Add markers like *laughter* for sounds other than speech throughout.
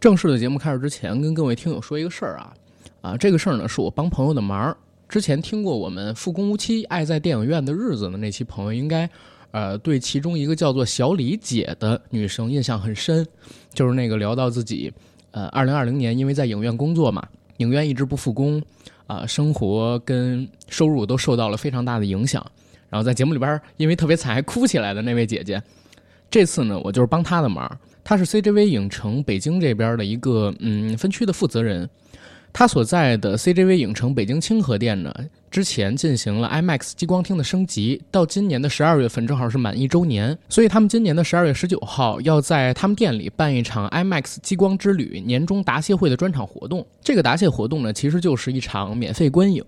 正式的节目开始之前，跟各位听友说一个事儿啊，啊，这个事儿呢是我帮朋友的忙。之前听过我们复工无期、爱在电影院的日子的那期朋友，应该呃对其中一个叫做小李姐的女生印象很深，就是那个聊到自己呃二零二零年因为在影院工作嘛，影院一直不复工，啊，生活跟收入都受到了非常大的影响，然后在节目里边因为特别惨还哭起来的那位姐姐，这次呢我就是帮她的忙。他是 CGV 影城北京这边的一个嗯分区的负责人，他所在的 CGV 影城北京清河店呢，之前进行了 IMAX 激光厅的升级，到今年的十二月份正好是满一周年，所以他们今年的十二月十九号要在他们店里办一场 IMAX 激光之旅年终答谢会的专场活动。这个答谢活动呢，其实就是一场免费观影。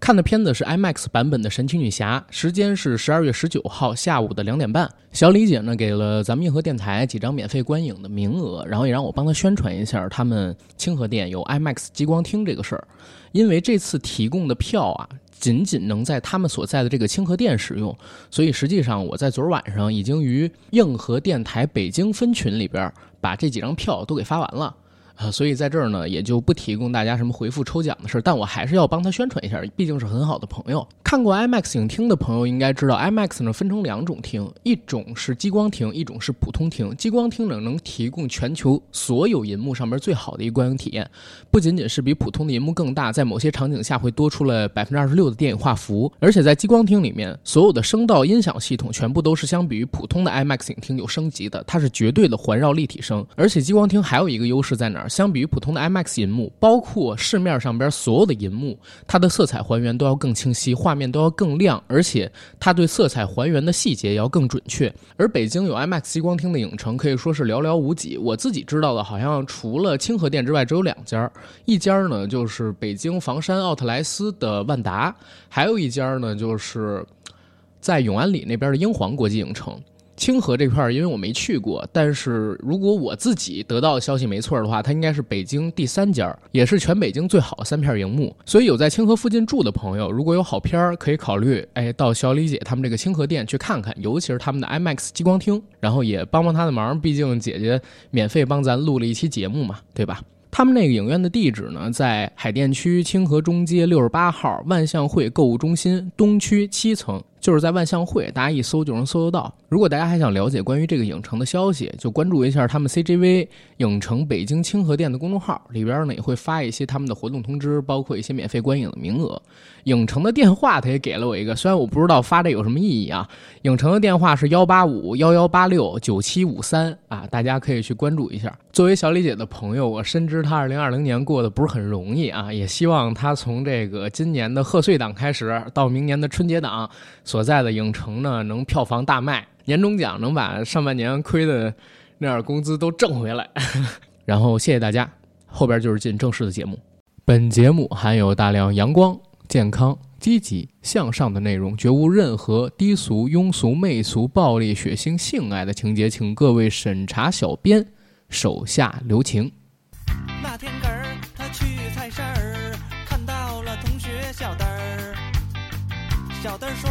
看的片子是 IMAX 版本的《神奇女侠》，时间是十二月十九号下午的两点半。小李姐呢给了咱们硬核电台几张免费观影的名额，然后也让我帮她宣传一下他们清河店有 IMAX 激光厅这个事儿。因为这次提供的票啊，仅仅能在他们所在的这个清河店使用，所以实际上我在昨儿晚上已经于硬核电台北京分群里边把这几张票都给发完了。啊，所以在这儿呢，也就不提供大家什么回复抽奖的事儿，但我还是要帮他宣传一下，毕竟是很好的朋友。看过 IMAX 影厅的朋友应该知道，IMAX 呢分成两种厅，一种是激光厅，一种是普通厅。激光厅呢能提供全球所有银幕上面最好的一个观影体验，不仅仅是比普通的银幕更大，在某些场景下会多出了百分之二十六的电影画幅，而且在激光厅里面，所有的声道音响系统全部都是相比于普通的 IMAX 影厅有升级的，它是绝对的环绕立体声。而且激光厅还有一个优势在哪儿？相比于普通的 IMAX 银幕，包括市面上边所有的银幕，它的色彩还原都要更清晰，画面都要更亮，而且它对色彩还原的细节也要更准确。而北京有 IMAX 激光厅的影城可以说是寥寥无几，我自己知道的，好像除了清河店之外，只有两家。一家呢就是北京房山奥特莱斯的万达，还有一家呢就是在永安里那边的英皇国际影城。清河这块儿，因为我没去过，但是如果我自己得到的消息没错的话，它应该是北京第三家，也是全北京最好的三片荧幕。所以有在清河附近住的朋友，如果有好片儿，可以考虑哎到小李姐他们这个清河店去看看，尤其是他们的 IMAX 激光厅，然后也帮帮他的忙，毕竟姐姐免费帮咱录了一期节目嘛，对吧？他们那个影院的地址呢，在海淀区清河中街六十八号万象汇购物中心东区七层。就是在万象汇，大家一搜就能搜得到。如果大家还想了解关于这个影城的消息，就关注一下他们 CGV 影城北京清河店的公众号，里边呢也会发一些他们的活动通知，包括一些免费观影的名额。影城的电话他也给了我一个，虽然我不知道发这有什么意义啊。影城的电话是幺八五幺幺八六九七五三啊，大家可以去关注一下。作为小李姐的朋友，我深知她二零二零年过得不是很容易啊，也希望她从这个今年的贺岁档开始，到明年的春节档。所在的影城呢，能票房大卖，年终奖能把上半年亏的那点工资都挣回来。*laughs* 然后谢谢大家，后边就是进正式的节目。本节目含有大量阳光、健康、积极向上的内容，绝无任何低俗、庸俗、媚俗、暴力、血腥、性爱的情节，请各位审查小编手下留情。那天个儿他去菜市儿，看到了同学小灯儿。小灯儿说：“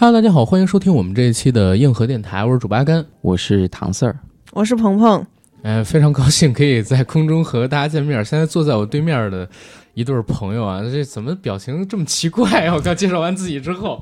哈喽，大家好，欢迎收听我们这一期的硬核电台，我是主八甘。我是唐 Sir，我是鹏鹏，嗯，非常高兴可以在空中和大家见面。现在坐在我对面的一对朋友啊，这怎么表情这么奇怪啊？我刚介绍完自己之后，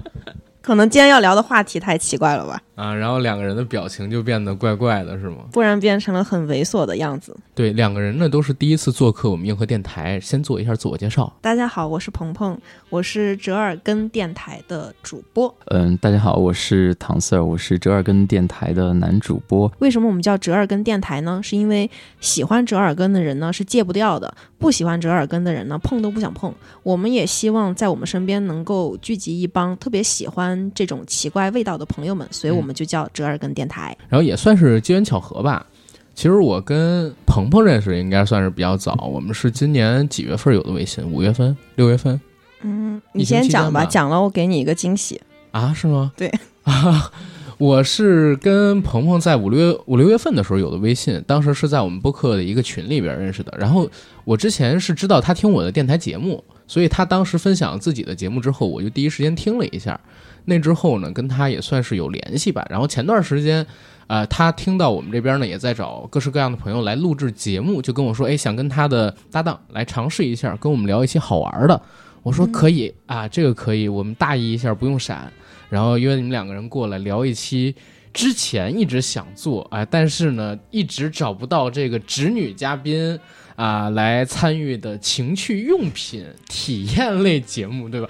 可能今天要聊的话题太奇怪了吧？啊，然后两个人的表情就变得怪怪的，是吗？不然变成了很猥琐的样子。对，两个人呢都是第一次做客我们硬核电台，先做一下自我介绍。大家好，我是鹏鹏，我是折耳根电台的主播。嗯，大家好，我是唐 Sir，我是折耳根电台的男主播。为什么我们叫折耳根电台呢？是因为喜欢折耳根的人呢是戒不掉的，不喜欢折耳根的人呢碰都不想碰。我们也希望在我们身边能够聚集一帮特别喜欢这种奇怪味道的朋友们，所以我们就叫折耳根电台。然后也算是机缘巧合吧。其实我跟鹏鹏认识应该算是比较早，我们是今年几月份有的微信？五月份、六月份嗯，你先讲吧，讲了我给你一个惊喜。啊？是吗？对啊，*laughs* 我是跟鹏鹏在五六月五六月份的时候有的微信，当时是在我们播客的一个群里边认识的。然后我之前是知道他听我的电台节目，所以他当时分享自己的节目之后，我就第一时间听了一下。那之后呢，跟他也算是有联系吧。然后前段时间，呃，他听到我们这边呢也在找各式各样的朋友来录制节目，就跟我说，哎，想跟他的搭档来尝试一下，跟我们聊一些好玩的。我说可以、啊，这个可以，我们大意一下，不用闪。然后约你们两个人过来聊一期之前一直想做啊，但是呢一直找不到这个直女嘉宾啊、来参与的情趣用品体验类节目，对吧？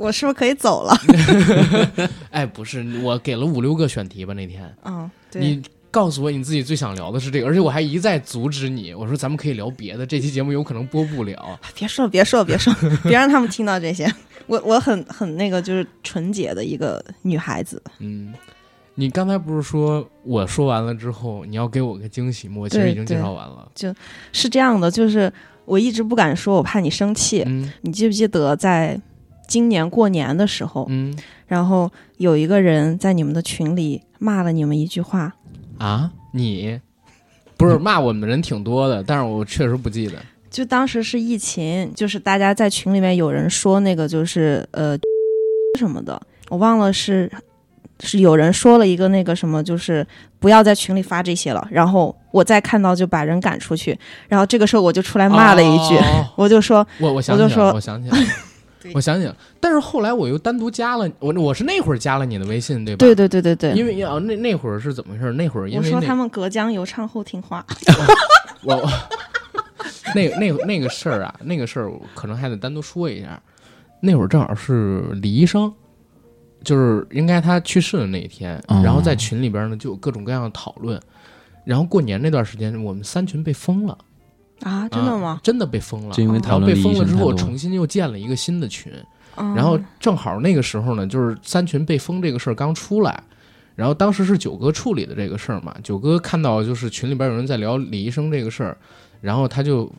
我是不是可以走了？*laughs* 哎，不是，我给了五六个选题吧那天，嗯，对。你告诉我你自己最想聊的是这个，而且我还一再阻止你，我说咱们可以聊别的，这期节目有可能播不了。*laughs* 别说了，别说了，别说了，*laughs* 别让他们听到这些。我我很很那个，就是纯洁的一个女孩子。嗯，你刚才不是说我说完了之后你要给我个惊喜吗？我其实已经介绍完了。就是这样的，就是我一直不敢说，我怕你生气。嗯你记不记得在今年过年的时候，嗯。然后有一个人在你们的群里骂了你们一句话，啊，你？不是骂我们的人挺多的，*laughs* 但是我确实不记得。就当时是疫情，就是大家在群里面有人说那个就是呃 *laughs* 什么的，我忘了是是有人说了一个那个什么，就是不要在群里发这些了。然后我再看到就把人赶出去，然后这个时候我就出来骂了一句，哦。*laughs* 我就说我我想起来了，我就说我想起来我想起了。但是后来我又单独加了我，我是那会儿加了你的微信，对吧？对对对对对，因为啊，那那会儿是怎么回事？那会儿因我说为他们隔江犹唱后听话，*laughs* 我那那那个事儿啊，那个事儿我可能还得单独说一下。那会儿正好是李医生，就是应该他去世的那一天，哦然后在群里边呢就有各种各样的讨论。然后过年那段时间，我们三群被封了，啊，真的啊吗？真的被封了。就因为哦然后被封了之后，重新又建了一个新的群。嗯然后正好那个时候呢，就是三群被封这个事儿刚出来，然后当时是九哥处理的这个事儿嘛。九哥看到就是群里边有人在聊李医生这个事儿，然后他就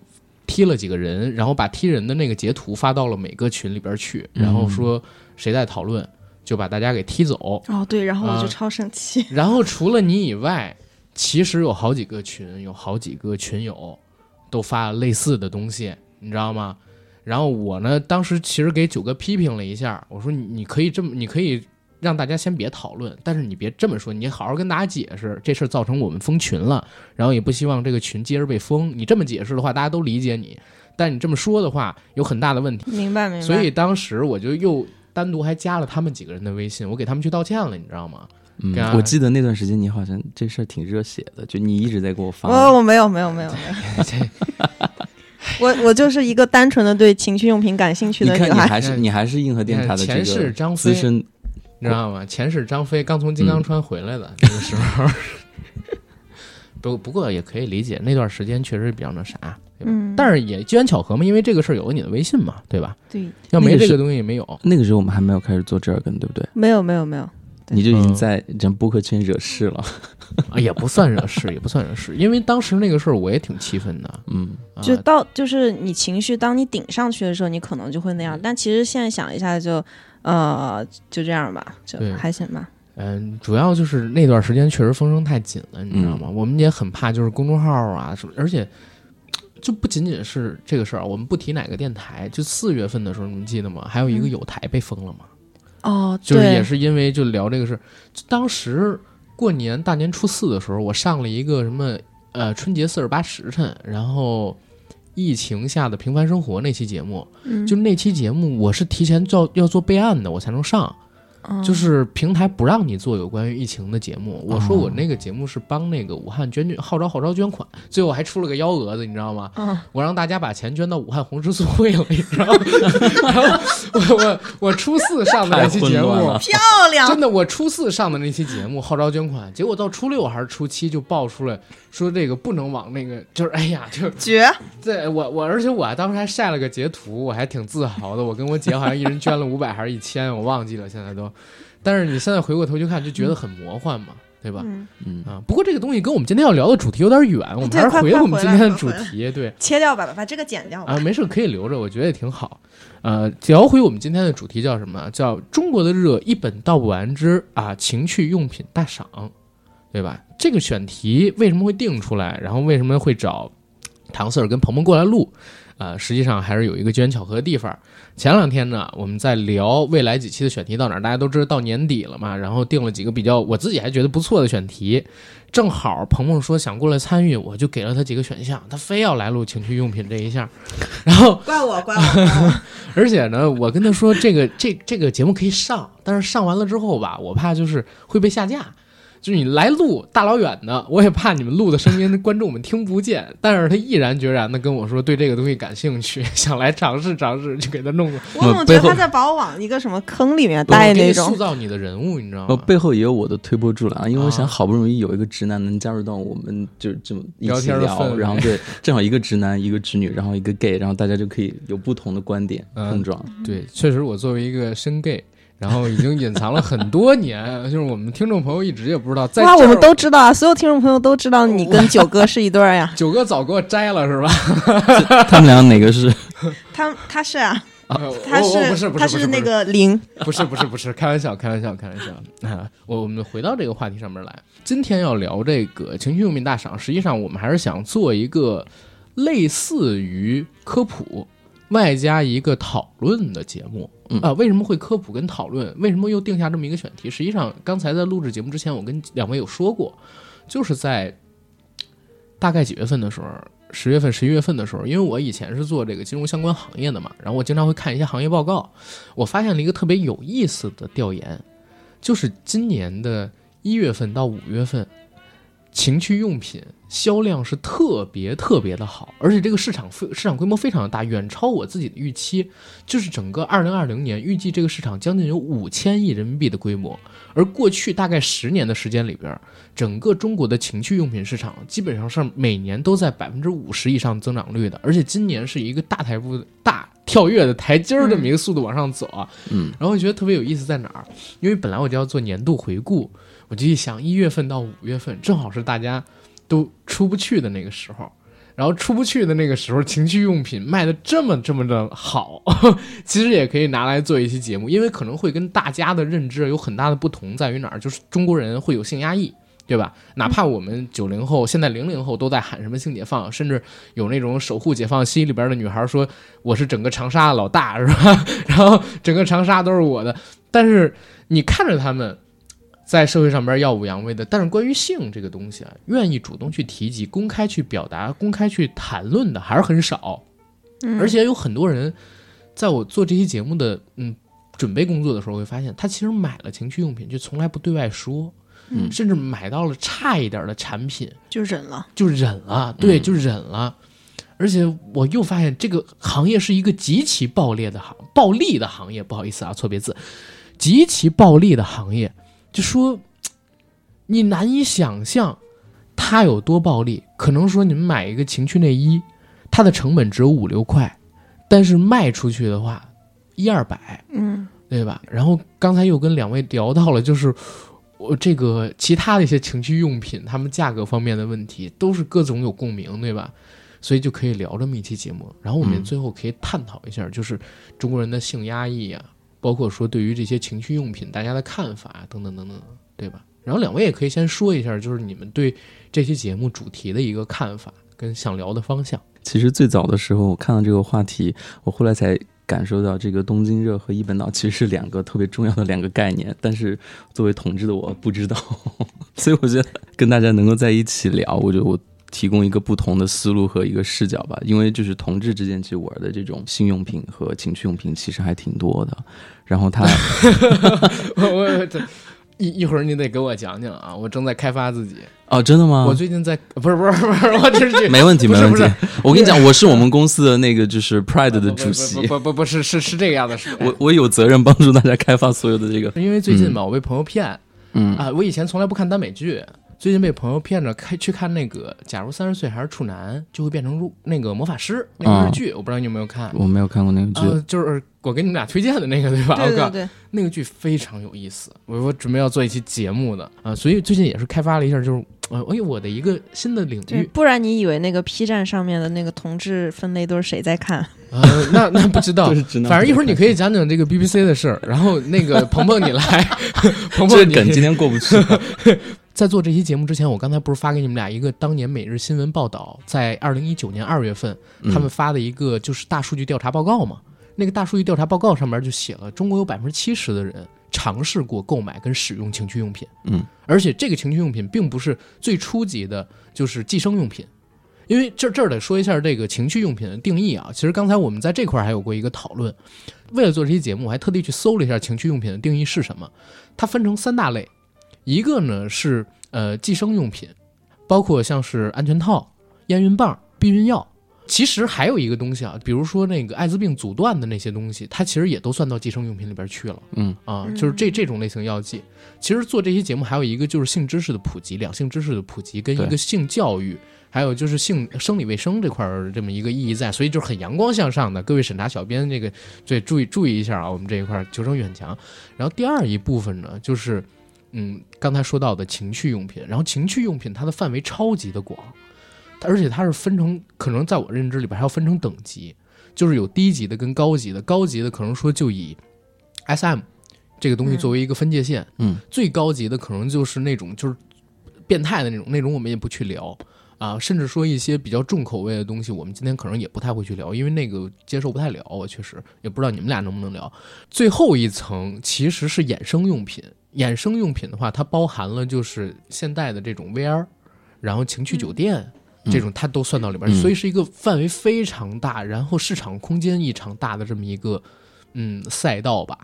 踢了几个人，然后把踢人的那个截图发到了每个群里边去，然后说谁在讨论，就把大家给踢走。哦对，然后我啊就超生气，*laughs* 然后除了你以外，其实有好几个群，有好几个群友都发了类似的东西，你知道吗？然后我呢，当时其实给九哥批评了一下，我说你你可以这么，你可以让大家先别讨论，但是你别这么说，你好好跟大家解释这事儿造成我们封群了，然后也不希望这个群接着被封。你这么解释的话，大家都理解你，但你这么说的话，有很大的问题。明白明白。所以当时我就又单独还加了他们几个人的微信，我给他们去道歉了，你知道吗？嗯，我记得那段时间你好像这事儿挺热血的，就你一直在给我发。我我没有没有没有没有，*laughs* 我我就是一个单纯的对情趣用品感兴趣你看，你的女孩。还是你还是硬核电台的这前世个张飞资深，你知道吗？前世张飞刚从金嗯刚川回来的、那个时候，*laughs* 不不过也可以理解，那段时间确实比较那啥，对吧？嗯，但是也机缘巧合嘛，因为这个事儿有了你的微信嘛，对吧？对，要没这个东西也没有。那个时候我们还没有开始做折耳根，对不对？没有没有没有，对你就已经嗯在人播客圈惹事了。啊，也不算惹事，也不算惹事，因为当时那个事儿我也挺气愤的。嗯，啊、就到就是你情绪，当你顶上去的时候，你可能就会那样。但其实现在想一下就，呃，就这样吧，就还行吧。嗯，主要就是那段时间确实风声太紧了，你知道吗？嗯我们也很怕，就是公众号啊什么，而且就不仅仅是这个事儿，我们不提哪个电台，就四月份的时候，你们记得吗？还有一个嗯有台被封了嘛，哦，就是也是因为就聊这个事儿，当时过年大年初四的时候，我上了一个什么呃春节四十八时辰，然后。疫情下的平凡生活那期节目，嗯就那期节目，我是提前做要做备案的，我才能上。嗯就是平台不让你做有关于疫情的节目。我说哦我那个节目是帮那个武汉捐捐号召号召捐款，最后还出了个幺蛾子，你知道吗？嗯，我让大家把钱捐到武汉红十字会了，你知道吗？*laughs* 然后我我我初四上的那期节目漂亮，真的，我初四上的那期节目号召捐款，结果到初六还是初七就爆出来说这个不能往那个，就是哎呀，就绝，对我我，而且我当时还晒了个截图，我还挺自豪的。我跟我姐好像一人捐了五百还是一千，我忘记了，现在都。但是你现在回过头去看，就觉得很魔幻嘛，对吧？嗯，嗯，啊，不过这个东西跟我们今天要聊的主题有点远，我们还是回我们今天的主题。对切掉吧，把这个剪掉吧啊，。没事，可以留着，我觉得也挺好。呃，聊回我们今天的主题叫什么？叫中国的热一本道不完之啊情趣用品大赏，对吧？这个选题为什么会定出来？然后为什么会找唐 Sir 跟鹏鹏过来录？呃，实际上还是有一个机缘巧合的地方。前两天呢，我们在聊未来几期的选题到哪儿，大家都知道到年底了嘛，然后定了几个比较我自己还觉得不错的选题。正好鹏鹏说想过来参与，我就给了他几个选项，他非要来录情趣用品这一项，*laughs* 然后怪我，怪我，怪我 *laughs* 而且呢，我跟他说这个这这个节目可以上，但是上完了之后吧，我怕就是会被下架。就是你来录大老远的，我也怕你们录的声音观众们听不见。但是他毅然决然的跟我说对这个东西感兴趣，想来尝试尝试，就给他弄了。我怎么觉得他在把我往一个什么坑里面带那种塑？造你的人物，你知道吗？背后也有我的推波助澜，因为我啊想好不容易有一个直男能加入到我们就这么一起聊然后对，正好一个直男一个直女，然后一个 gay，然后大家就可以有不同的观点嗯碰撞。对，确实我作为一个深 gay，然后已经隐藏了很多年，*laughs* 就是我们听众朋友一直也不知道，在哇，我们都知道啊，所有听众朋友都知道你跟九哥是一对儿呀。*laughs* 九哥早给我摘了是吧？*laughs* 他们俩哪个是？他他是啊，啊他我我不是不他是不是那个零，不是不是不是，开玩笑，开玩笑，开玩笑啊！我我们回到这个话题上面来，今天要聊这个情趣用品大赏，实际上我们还是想做一个类似于科普外加一个讨论的节目嗯啊。为什么会科普跟讨论？为什么又定下这么一个选题？实际上，刚才在录制节目之前，我跟两位有说过，就是在大概几月份的时候。十月份、十一月份的时候，因为我以前是做这个金融相关行业的嘛，然后我经常会看一些行业报告，我发现了一个特别有意思的调研，就是今年的一月份到五月份，情趣用品销量是特别特别的好，而且这个市场非市场规模非常的大，远超我自己的预期。就是整个二零二零年，预计这个市场将近有五千亿人民币的规模，而过去大概十年的时间里边，整个中国的情趣用品市场基本上是每年都在百分之五十以上增长率的，而且今年是一个大台步大跳跃的台阶儿这么一个速度往上走啊。嗯，然后我觉得特别有意思在哪儿？因为本来我就要做年度回顾，我就一想，一月份到五月份正好是大家都出不去的那个时候。然后出不去的那个时候，情趣用品卖的这么这么的好，*laughs* 其实也可以拿来做一期节目，因为可能会跟大家的认知有很大的不同，在于哪儿？就是中国人会有性压抑，对吧？哪怕我们九零后、现在零零后都在喊什么性解放，甚至有那种守护解放西里边的女孩说我是整个长沙的老大，是吧？*laughs* 然后整个长沙都是我的，但是你看着他们。在社会上边耀武扬威的，但是关于性这个东西啊，愿意主动去提及、公开去表达、公开去谈论的还是很少。嗯而且有很多人，在我做这期节目的嗯准备工作的时候，会发现他其实买了情趣用品，就从来不对外说，嗯甚至买到了差一点的产品就忍了。就忍了，对，嗯就忍了。而且我又发现这个行业是一个极其暴烈的行暴利的行业，不好意思啊，错别字，极其暴利的行业。就说你难以想象它有多暴利。可能说你们买一个情趣内衣，它的成本只有五六块，但是卖出去的话一二百，嗯，对吧？然后刚才又跟两位聊到了，就是我这个其他的一些情趣用品，他们价格方面的问题，都是各种有共鸣，对吧？所以就可以聊这么一期节目，然后我们嗯最后可以探讨一下，就是中国人的性压抑啊，包括说对于这些情趣用品大家的看法等等等等，对吧？然后两位也可以先说一下，就是你们对这期节目主题的一个看法跟想聊的方向。其实最早的时候，我看到这个话题，我后来才感受到，这个东京热和一本岛其实是两个特别重要的两个概念，但是作为同志的我不知道，*laughs* 所以我觉得跟大家能够在一起聊，我觉得我提供一个不同的思路和一个视角吧。因为就是同志之间，其实玩的这种性用品和情趣用品其实还挺多的。然后他 *laughs* 我我这一一会儿你得给我讲讲啊，我正在开发自己。哦，真的吗？我最近在不是不是不是，我这是没问题，没问题。我跟你讲，我是我们公司的那个就是 Pride 的主席不，不不不是是是这个样子，是我我有责任帮助大家开发所有的这个。因为最近嘛，我被朋友骗嗯啊，我以前从来不看耽美剧。最近被朋友骗着开去看那个，假如三十岁还是处男，就会变成入那个魔法师那个日剧，我不知道你有没有看。我没有看过那个剧，呃，就是我给你们俩推荐的那个，对吧？对对对，那个剧非常有意思，我我准备要做一期节目的啊、所以最近也是开发了一下，就是呃，哎呦，我的一个新的领，域，不然你以为那个 P 站上面的那个同志分类都是谁在看？呃，那那不知道 *laughs* 反正一会儿你可以讲讲这个 BBC 的事儿，然后那个鹏鹏你来，*laughs* 鹏鹏你这梗今天过不去。*laughs* 在做这期节目之前，我刚才不是发给你们俩一个当年每日新闻报道，在二零一九年二月份他们发的一个就是大数据调查报告嘛。那个大数据调查报告上面就写了，中国有百分之七十的人尝试过购买跟使用情趣用品，嗯，而且这个情趣用品并不是最初级的，就是寄生用品。因为这这儿得说一下这个情趣用品的定义啊。其实刚才我们在这块儿还有过一个讨论，为了做这期节目，我还特地去搜了一下情趣用品的定义是什么。它分成三大类，一个呢是呃计生用品，包括像是安全套、验孕棒、避孕药。其实还有一个东西啊，比如说那个艾滋病阻断的那些东西，它其实也都算到计生用品里边去了。嗯啊，嗯就是这这种类型药剂。其实做这些节目还有一个就是性知识的普及，两性知识的普及跟一个性教育，还有就是性生理卫生这块儿这么一个意义在，所以就是很阳光向上的。各位审查小编这个对注意注意一下啊，我们这一块儿求生欲很强。然后第二一部分呢，就是嗯刚才说到的情趣用品，然后情趣用品它的范围超级的广，而且它是分成可能在我认知里边还要分成等级，就是有低级的跟高级的，高级的可能说就以 S.M. 这个东西嗯作为一个分界线，嗯，最高级的可能就是那种就是变态的那种，那种我们也不去聊啊，甚至说一些比较重口味的东西，我们今天可能也不太会去聊，因为那个接受不太了，我确实也不知道你们俩能不能聊。最后一层其实是衍生用品，衍生用品的话，它包含了就是现代的这种 VR，然后情趣酒店。嗯这种它都算到里边，嗯所以是一个范围非常大，然后市场空间异常大的这么一个嗯赛道吧。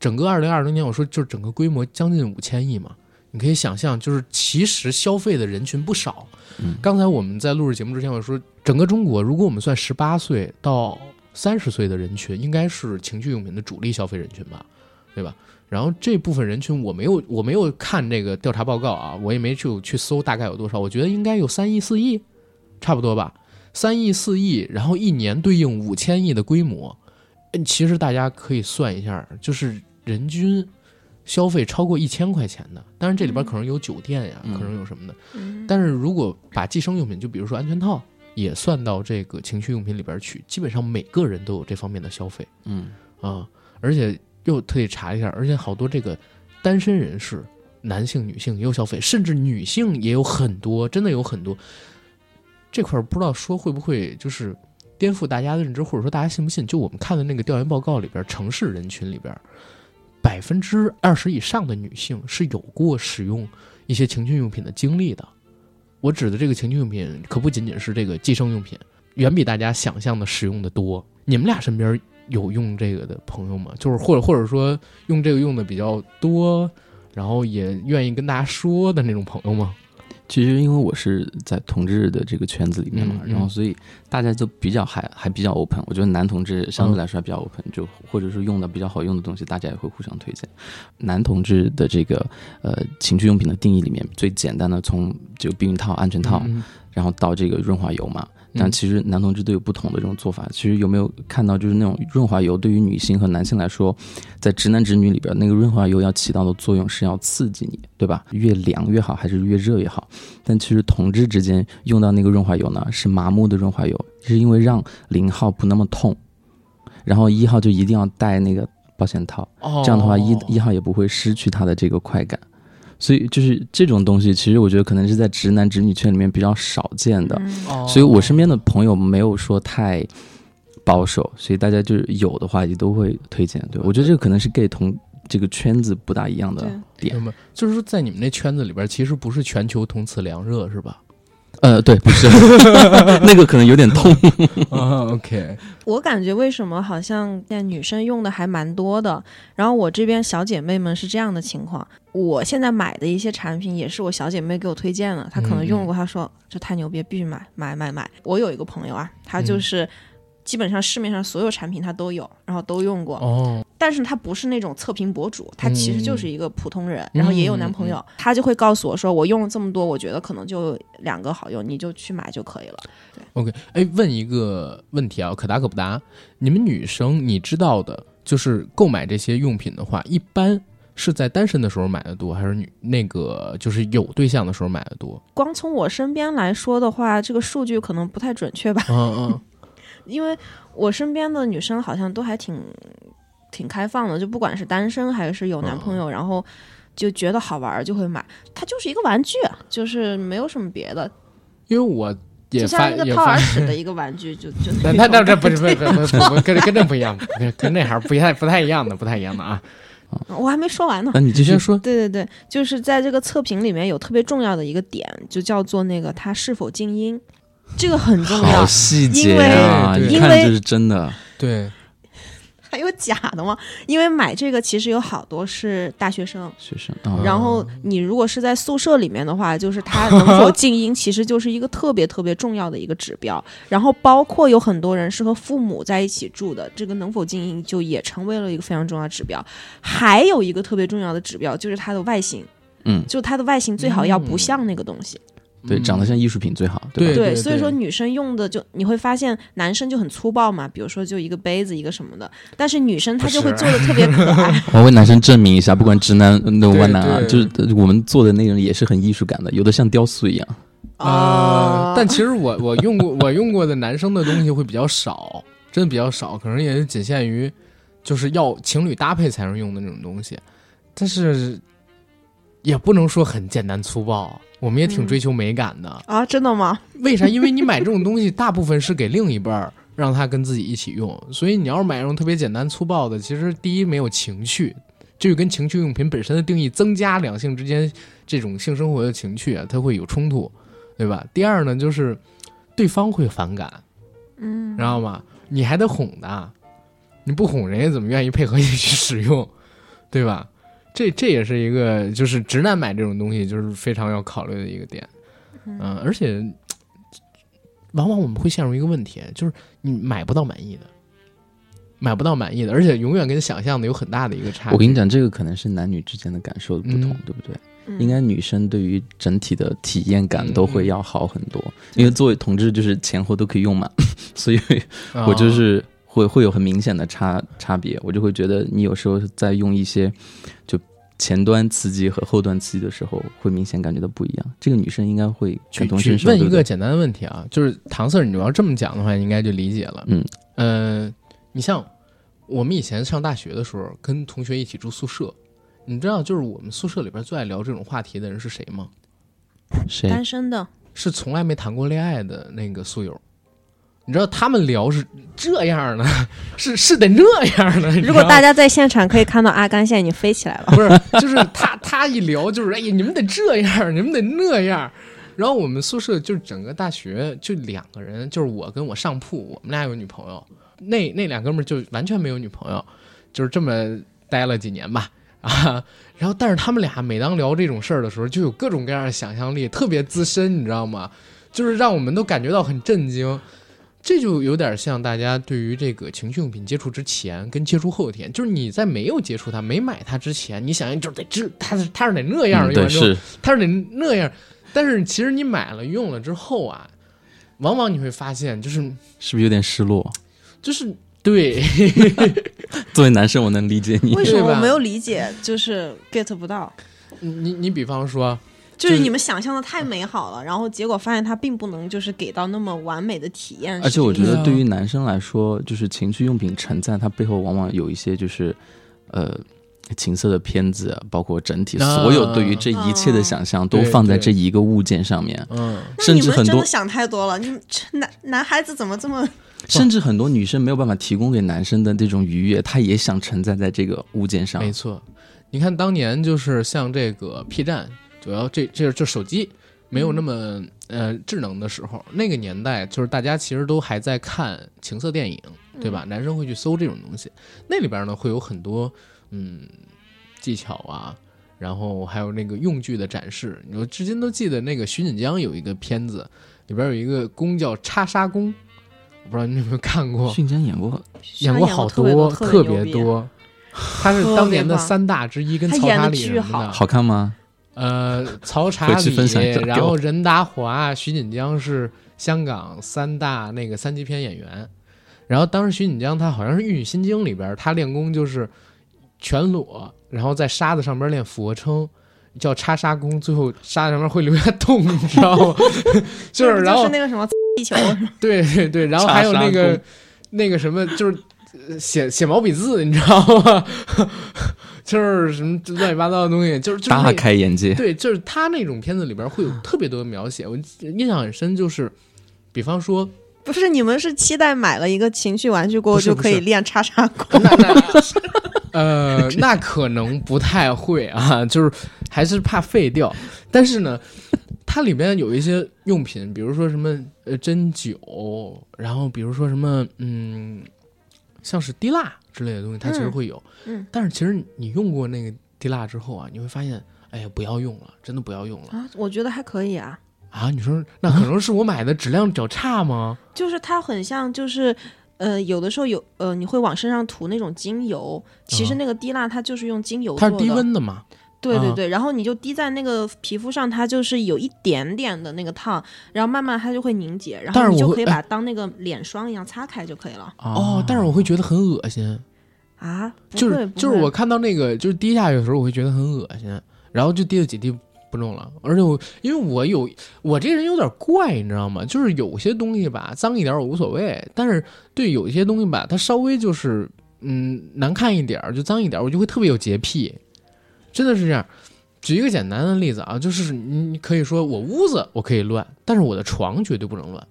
整个二零二零年，我说就是整个规模将近五千亿嘛，你可以想象，就是其实消费的人群不少。嗯刚才我们在录制节目之前，我说整个中国，如果我们算十八岁到三十岁的人群，应该是情趣用品的主力消费人群吧，对吧？然后这部分人群，我没有我没有看这个调查报告啊，我也没去去搜大概有多少，我觉得应该有三亿四亿，差不多吧，三亿四亿，然后一年对应五千亿的规模，嗯其实大家可以算一下，就是人均消费超过一千块钱的，当然这里边可能有酒店呀，嗯。可能有什么的。嗯。但是如果把计生用品，就比如说安全套，也算到这个情趣用品里边去，基本上每个人都有这方面的消费。嗯。啊。而且又特地查一下，而且好多这个单身人士，男性、女性也有消费，甚至女性也有很多，真的有很多。这块儿不知道说会不会就是颠覆大家的认知，或者说大家信不信？就我们看的那个调研报告里边，城市人群里边，百分之二十以上的女性是有过使用一些情趣用品的经历的。我指的这个情趣用品，可不仅仅是这个计生用品，远比大家想象的使用的多。你们俩身边有用这个的朋友吗？就是或者或者说用这个用的比较多，然后也愿意跟大家说的那种朋友吗？其实因为我是在同志的这个圈子里面嘛，嗯嗯然后所以大家就比较还还比较 open。我觉得男同志相对来说还比较 open，、就或者是用的比较好用的东西，大家也会互相推荐。男同志的这个呃情趣用品的定义里面，最简单的从这个避孕套、安全套，嗯然后到这个润滑油嘛。但嗯其实男同志都有不同的这种做法。其实有没有看到，就是那种润滑油对于女性和男性来说，在直男直女里边，那个润滑油要起到的作用是要刺激你，对吧？越凉越好，还是越热越好？但其实同志之间用到那个润滑油呢，是麻木的润滑油，是因为让零号不那么痛，然后一号就一定要戴那个保险套，哦，这样的话一一号也不会失去它的这个快感。所以就是这种东西，其实我觉得可能是在直男直女圈里面比较少见的。所以我身边的朋友没有说太保守，所以大家就是有的话也都会推荐。对我觉得这个可能是 gay 同这个圈子不大一样的点。就是说在你们那圈子里边，其实不是全球同此凉热，是吧？呃，对，不是，*laughs* 那个可能有点痛。啊，*laughs* OK，我感觉为什么好像现在女生用的还蛮多的，然后我这边小姐妹们是这样的情况，我现在买的一些产品也是我小姐妹给我推荐的，她可能用过，她说这太牛逼，必须买买买买。我有一个朋友啊，她就是基本上市面上所有产品他都有，然后都用过，哦，但是他不是那种测评博主，他其实就是一个普通人，嗯然后也有男朋友，他就会告诉我说，我用了这么多，我觉得可能就两个好用，你就去买就可以了。对 OK，哎，问一个问题啊，可答可不答。你们女生你知道的，就是购买这些用品的话，一般是在单身的时候买的多，还是女那个就是有对象的时候买的多？光从我身边来说的话，这个数据可能不太准确吧。嗯嗯，*laughs* 因为我身边的女生好像都还挺挺开放的，就不管是单身还是有男朋友，然后就觉得好玩儿就会买。它就是一个玩具，啊就是没有什么别的，因为我也就像一个掏耳屎的一个玩具，就就那那种那不是不是不是不是跟跟这不一样，跟跟那还是不太不太一样的，不太一样的啊。我还没说完呢。那你继续说，对对对，就是在这个测评里面有特别重要的一个点，就叫做那个它是否静音，这个很重要好。细节啊，因为因为就是真的。对，还有假的吗？因为买这个其实有好多是大学生，学生，啊然后你如果是在宿舍里面的话，就是它能否静音，其实就是一个特别特别重要的一个指标。然后包括有很多人是和父母在一起住的，这个能否静音就也成为了一个非常重要的指标。还有一个特别重要的指标就是它的外形，嗯，就它的外形最好要不像那个东西。对，嗯长得像艺术品最好，对吧？对所以说女生用的就你会发现男生就很粗暴嘛，比如说就一个杯子一个什么的，但是女生她就会做的特别可爱。*laughs* 我为男生证明一下，不管直男那种弯男啊，就是我们做的那种也是很艺术感的，有的像雕塑一样。啊呃，但其实我我用过我用过的男生的东西会比较少，真的比较少，可能也是仅限于就是要情侣搭配才能用的那种东西，但是也不能说很简单粗暴，我们也挺嗯追求美感的。啊，真的吗？为啥？因为你买这种东西，大部分是给另一半儿，让他跟自己一起用，所以你要是买那种特别简单粗暴的，其实第一没有情趣，这就跟情趣用品本身的定义增加两性之间这种性生活的情趣啊，它会有冲突，对吧？第二呢，就是对方会反感，嗯，知道吗？你还得哄他，你不哄人家怎么愿意配合你去使用，对吧？这这也是一个，就是直男买这种东西，就是非常要考虑的一个点。嗯、而且往往我们会陷入一个问题，就是你买不到满意的，买不到满意的，而且永远跟想象的有很大的一个差距。我跟你讲，这个可能是男女之间的感受的不同，嗯对不对？嗯应该女生对于整体的体验感嗯都会要好很多，因为作为同志就是前后都可以用嘛，*laughs* 所以啊我就是会会有很明显的差差别，我就会觉得你有时候在用一些就前端刺激和后端刺激的时候，会明显感觉到不一样。这个女生应该会去感同身受。去问一个简单的问题啊，就是唐 Sir，你要这么讲的话，你应该就理解了。嗯，呃，你像我们以前上大学的时候，跟同学一起住宿舍，你知道，就是我们宿舍里边最爱聊这种话题的人是谁吗？谁单身的，是从来没谈过恋爱的那个宿友。你知道他们聊是这样的，*laughs* 是是得那样的。如果大家在现场可以看到阿甘现在已经飞起来了。不是，就是他他一聊就是，哎呀，你们得这样，你们得那样。然后我们宿舍就整个大学就两个人，就是我跟我上铺，我们俩有女朋友，那那两哥们儿就完全没有女朋友，就是这么待了几年吧 *laughs* 啊。然后，但是他们俩每当聊这种事儿的时候，就有各种各样的想象力，特别资深，你知道吗？就是让我们都感觉到很震惊。这就有点像大家对于这个情趣用品接触之前跟接触后天，就是你在没有接触它、没买它之前，你想象就是得知它是它是得那样，嗯对用完之后是它是得那样，但是其实你买了用了之后啊，往往你会发现，就是是不是有点失落？就是对，*laughs* 作为男生，我能理解你。为什么我没有理解？就是 get 不到，你你比方说，就是你们想象的太美好了，然后结果发现它并不能就是给到那么完美的体验。而且我觉得，对于男生来说，就是情趣用品承载它背后往往有一些就是，呃，情色的片子，包括整体啊所有对于这一切的想象都放在这一个物件上面，嗯，那甚至很多你们真的，想太多了。你们这男男孩子怎么这么？*laughs* 甚至很多女生没有办法提供给男生的这种愉悦，她也想承载在这个物件上没。错。你看当年就是像这个 P 站，主要这这这手机没有那么呃智能的时候，那个年代就是大家其实都还在看情色电影，对吧？男生会去搜这种东西，那里边呢会有很多嗯技巧啊，然后还有那个用具的展示。我至今都记得那个徐锦江有一个片子，里边有一个弓叫叉沙弓，我不知道你有没有看过，迅江演过，演过好多，特特别多。他是当年的三大之一，跟曹查理巨好什么的。好看吗？呃，曹 *laughs* 查理然后任达华、徐锦江是香港三大那个三级片演员。然后当时徐锦江他好像是《玉女心经》里边，他练功就是全裸，然后在沙子上边练俯卧撑，叫叉沙功，最后沙子上面会留下 *laughs* 洞，你知道吗？*laughs* 就是然后是那个什么地球，对对对，然后还有那个那个什么，就是呃写写毛笔字，你知道吗？*laughs* 就是什么乱七八糟的东西，就是就是大开眼界。对，就是他那种片子里边会有特别多的描写，我印象很深，就是比方说，不是你们是期待买了一个情趣玩具过后就可以练叉叉 *laughs* 功？呃，那可能不太会啊，就是还是怕废掉。但是呢，它里边有一些用品，比如说什么呃针灸，然后比如说什么嗯，像是滴蜡之类的东西，它其实嗯会有。嗯但是其实你用过那个滴蜡之后啊，你会发现，哎呀，不要用了，真的不要用了啊，我觉得还可以啊，啊！你说那可能是我买的质量较差吗？*laughs* 就是它很像，就是呃，有的时候有呃，你会往身上涂那种精油，其实啊那个滴蜡它就是用精油做的，它是低温的嘛？啊对对对，然后你就滴在那个皮肤上，它就是有一点点的那个烫，然后慢慢它就会凝结，然后你就可以把它当那个脸霜一样擦开就可以了哦，但是我会觉得很恶心。啊。就是就是我看到那个就是滴下去的时候，我会觉得很恶心，然后就滴了几滴不弄了。而且我因为我有我这人有点怪，你知道吗？就是有些东西吧，脏一点我无所谓，但是对有一些东西吧，它稍微就是嗯难看一点就脏一点，我就会特别有洁癖，真的是这样。举一个简单的例子啊，就是你你可以说我屋子我可以乱，但是我的床绝对不能乱。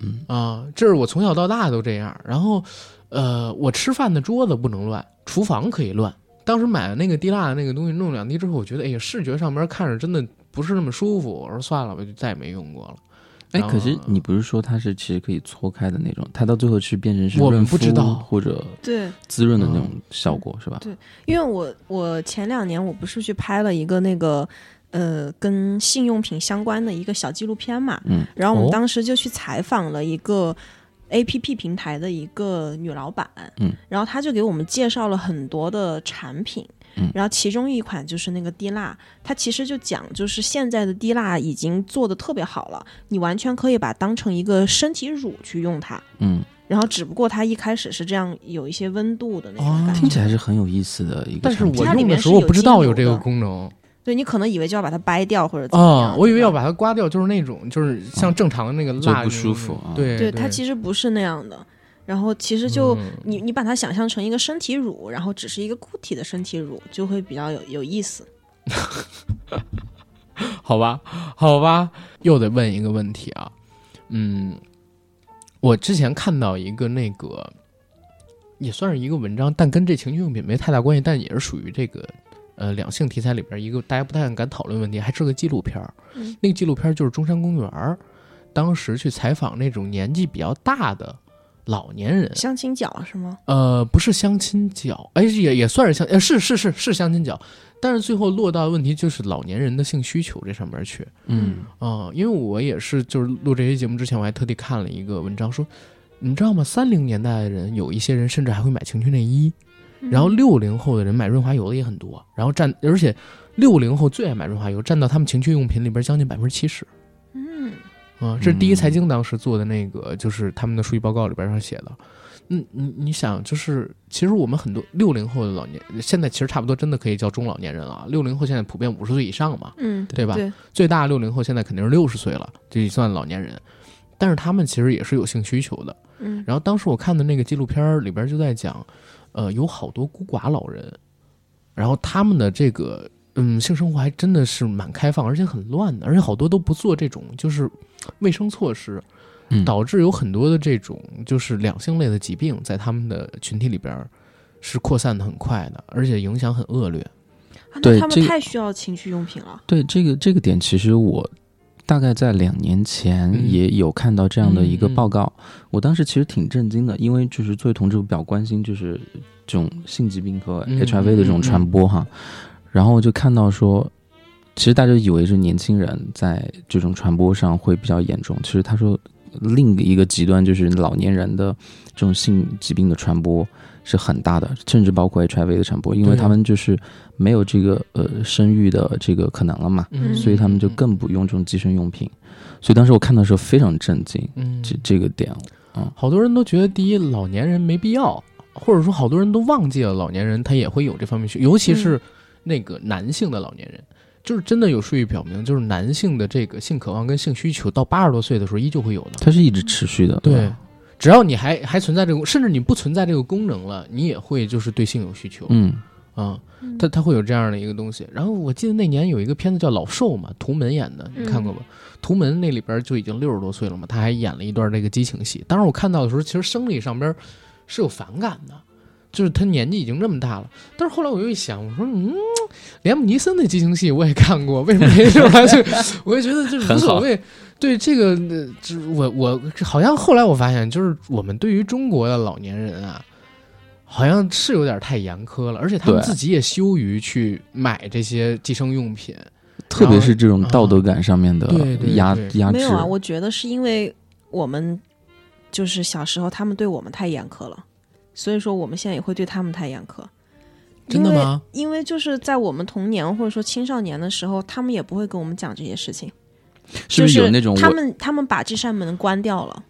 嗯啊，这是我从小到大都这样。然后，呃，我吃饭的桌子不能乱，厨房可以乱。当时买了那个滴蜡的那个东西，弄两滴之后，我觉得，哎呀，视觉上面看着真的不是那么舒服。我说算了吧，就再也没用过了。哎，可是你不是说它是其实可以搓开的那种，它到最后是变成是我们润肤不知道或者对，滋润的那种嗯效果是吧？对因为我我前两年我不是去拍了一个那个呃跟性用品相关的一个小纪录片嘛，嗯，哦然后我们当时就去采访了一个 A P P 平台的一个女老板，嗯，然后她就给我们介绍了很多的产品。嗯。然后其中一款就是那个滴蜡，它其实就讲，就是现在的滴蜡已经做的特别好了，你完全可以把它当成一个身体乳去用它。嗯，然后只不过它一开始是这样有一些温度的那种哦感觉，听起来是很有意思的一个但是。我用的时候我面是有不知道有这个功能。对你可能以为就要把它掰掉或者怎么样啊，我以为要把它刮掉，就是那种就是像正常的那个就不蜡那种舒服啊。对对，它其实不是那样的。然后其实就、嗯你你把它想象成一个身体乳，然后只是一个固体的身体乳，就会比较有有意思。*laughs* 好吧，好吧，又得问一个问题啊，嗯，我之前看到一个那个，也算是一个文章，但跟这情趣用品没太大关系，但也是属于这个呃两性题材里边一个大家不太敢讨论问题，还是个纪录片儿。嗯那个纪录片儿就是中山公园儿，当时去采访那种年纪比较大的老年人，相亲角是吗？呃，不是相亲角，哎，也也算是相，呃，是是是是相亲角，但是最后落到的问题就是老年人的性需求这上面去。嗯啊、因为我也是，就是录这些节目之前，我还特地看了一个文章说，你知道吗？三零年代的人有一些人甚至还会买情趣内衣，然后六零后的人买润滑油的也很多，然后占，而且六零后最爱买润滑油，占到他们情趣用品里边将近百分之七十。嗯，啊，这是第一嗯财经当时做的那个，就是他们的数据报告里边上写的。嗯，你你想，就是其实我们很多六零后的老年，现在其实差不多真的可以叫中老年人了。六零后现在普遍五十岁以上嘛，嗯，对吧？对，最大六零后现在肯定是六十岁了，这也算老年人。但是他们其实也是有性需求的。嗯，然后当时我看的那个纪录片儿里边就在讲，呃，有好多孤寡老人，然后他们的这个嗯性生活还真的是蛮开放，而且很乱的，而且好多都不做这种就是卫生措施，嗯，导致有很多的这种就是两性类的疾病在他们的群体里边儿是扩散的很快的，而且影响很恶劣。啊那他们太需要情趣用品了。对这个这个点，其实我大概在两年前嗯也有看到这样的一个嗯嗯报告，我当时其实挺震惊的，因为就是作为同志，我比较关心就是这种性疾病和嗯 HIV 的这种传播哈，然后我就看到说，其实大家以为是年轻人在这种传播上会比较严重，其实他说另一个极端就是老年人的这种性疾病的传播是很大的，甚至包括 HIV 的传播，因为他们就是没有这个呃生育的这个可能了嘛，嗯。所以他们就更不用这种计生用品。所以当时我看到的时候非常震惊，嗯，这这个点，好多人都觉得，第一，老年人没必要，或者说好多人都忘记了老年人他也会有这方面需，尤其是那个男性的老年人，就是真的有数据表明，就是男性的这个性渴望跟性需求到八十多岁的时候依旧会有的。它是一直持续的。对，只要你还还存在这个，甚至你不存在这个功能了，你也会就是对性有需求。嗯啊，他他会有这样的一个东西。然后我记得那年有一个片子叫《老兽》嘛，图门演的，你看过吧？图门那里边就已经六十多岁了嘛，他还演了一段这个激情戏。当时我看到的时候，其实生理上边是有反感的，就是他年纪已经这么大了。但是后来我又一想，我说嗯，连姆尼森的激情戏我也看过，为什么没出来？就 *laughs* 我也觉得就是无所谓。对这个，呃这我我好像后来我发现，就是我们对于中国的老年人啊，好像是有点太严苛了，而且他们自己也羞于去买这些计生用品。特别是这种道德感上面的对对压对压制。没有啊，我觉得是因为我们就是小时候他们对我们太严苛了，所以说我们现在也会对他们太严苛。真的吗？因为就是在我们童年或者说青少年的时候，他们也不会跟我们讲这些事情，是不是有那种就是他们他们把这扇门关掉了，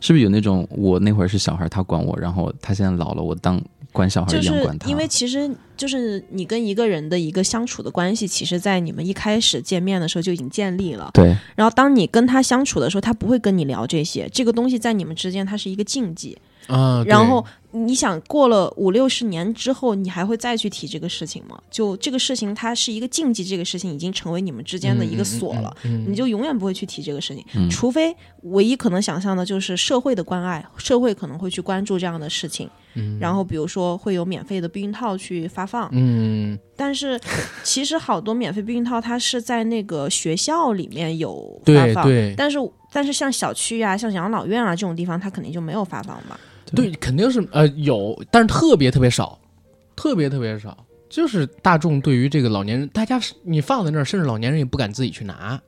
是不是有那种我那会儿是小孩，他管我，然后他现在老了，我当管小孩就是一样管他？因为其实就是你跟一个人的一个相处的关系，其实在你们一开始见面的时候就已经建立了。对然后当你跟他相处的时候，他不会跟你聊这些，这个东西在你们之间它是一个禁忌。啊，然后你想过了五六十年之后，你还会再去提这个事情吗？就这个事情它是一个禁忌，这个事情已经成为你们之间的一个锁了。，你就永远不会去提这个事情，嗯。除非唯一可能想象的就是社会的关爱，社会可能会去关注这样的事情，嗯。然后比如说会有免费的避孕套去发放，嗯。但是其实好多免费避孕套它是在那个学校里面有发放，对对。但是但是像小区啊、像养老院啊这种地方，它肯定就没有发放吧？对，肯定是呃有，但是特别特别少，特别特别少。就是大众对于这个老年人，大家是你放在那儿，甚至老年人也不敢自己去拿，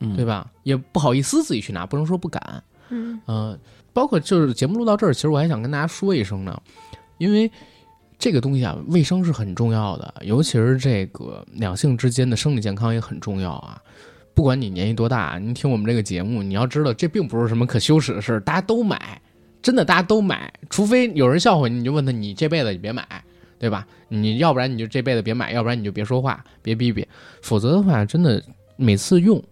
嗯对吧？也不好意思自己去拿，不能说不敢。嗯嗯、包括就是节目录到这儿，其实我还想跟大家说一声呢，因为这个东西啊，卫生是很重要的，尤其是这个两性之间的生理健康也很重要啊。不管你年纪多大，您听我们这个节目，你要知道这并不是什么可羞耻的事儿，大家都买，真的大家都买，除非有人笑话你，你就问他，你这辈子你别买，对吧？你要不然你就这辈子别买，要不然你就别说话，别逼逼，否则的话，真的每次用。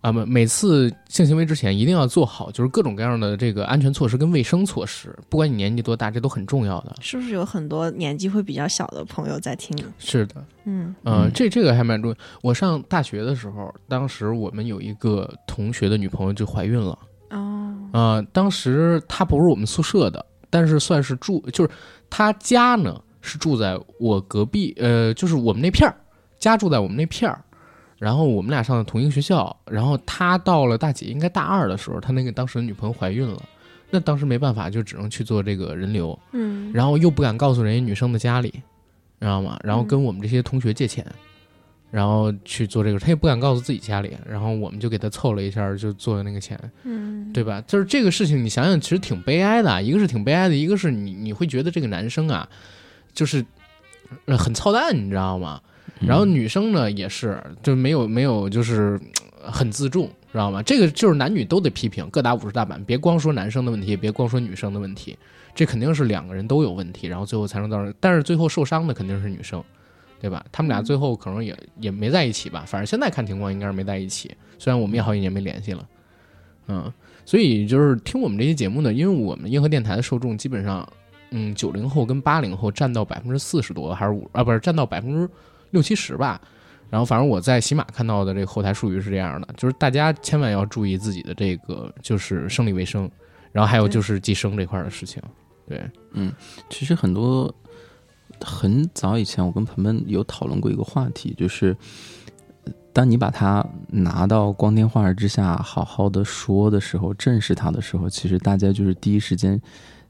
啊不，每次性行为之前一定要做好，就是各种各样的这个安全措施跟卫生措施，不管你年纪多大，这都很重要的。是不是有很多年纪会比较小的朋友在听？是的，嗯嗯、嗯这这个还蛮重要。我上大学的时候，当时我们有一个同学的女朋友就怀孕了，哦呃，当时他不是我们宿舍的，但是算是住，就是他家呢是住在我隔壁，呃，就是我们那片儿，家住在我们那片儿。然后我们俩上的同一个学校，然后他到了大几，应该大二的时候，他那个当时的女朋友怀孕了，那当时没办法，就只能去做这个人流，嗯，然后又不敢告诉人家女生的家里，知道吗？然后跟我们这些同学借钱，然后去做这个，他也不敢告诉自己家里，然后我们就给他凑了一下，就做了那个钱，嗯对吧？就是这个事情，你想想，其实挺悲哀的啊。一个是挺悲哀的，一个是你你会觉得这个男生啊，就是呃很操蛋，你知道吗？然后女生呢也是，就没有没有就是呃很自重，知道吗？这个就是男女都得批评，各打五十大板，别光说男生的问题，也别光说女生的问题，这肯定是两个人都有问题，然后最后才能造成。但是最后受伤的肯定是女生，对吧？他们俩最后可能也也没在一起吧，反正现在看情况应该是没在一起。虽然我们也好几年没联系了，嗯，所以就是听我们这些节目呢，因为我们硬核电台的受众基本上，嗯，九零后跟八零后占到百分之四十多，还是五啊，不是占到百分之六七十吧。然后反正我在喜马看到的这个后台数据是这样的，就是大家千万要注意自己的这个就是生理卫生，然后还有就是计生这块儿的事情。对，嗯其实很多很早以前，我跟鹏鹏有讨论过一个话题，就是呃当你把它拿到光天化日之下好好的说的时候，正视它的时候，其实大家就是第一时间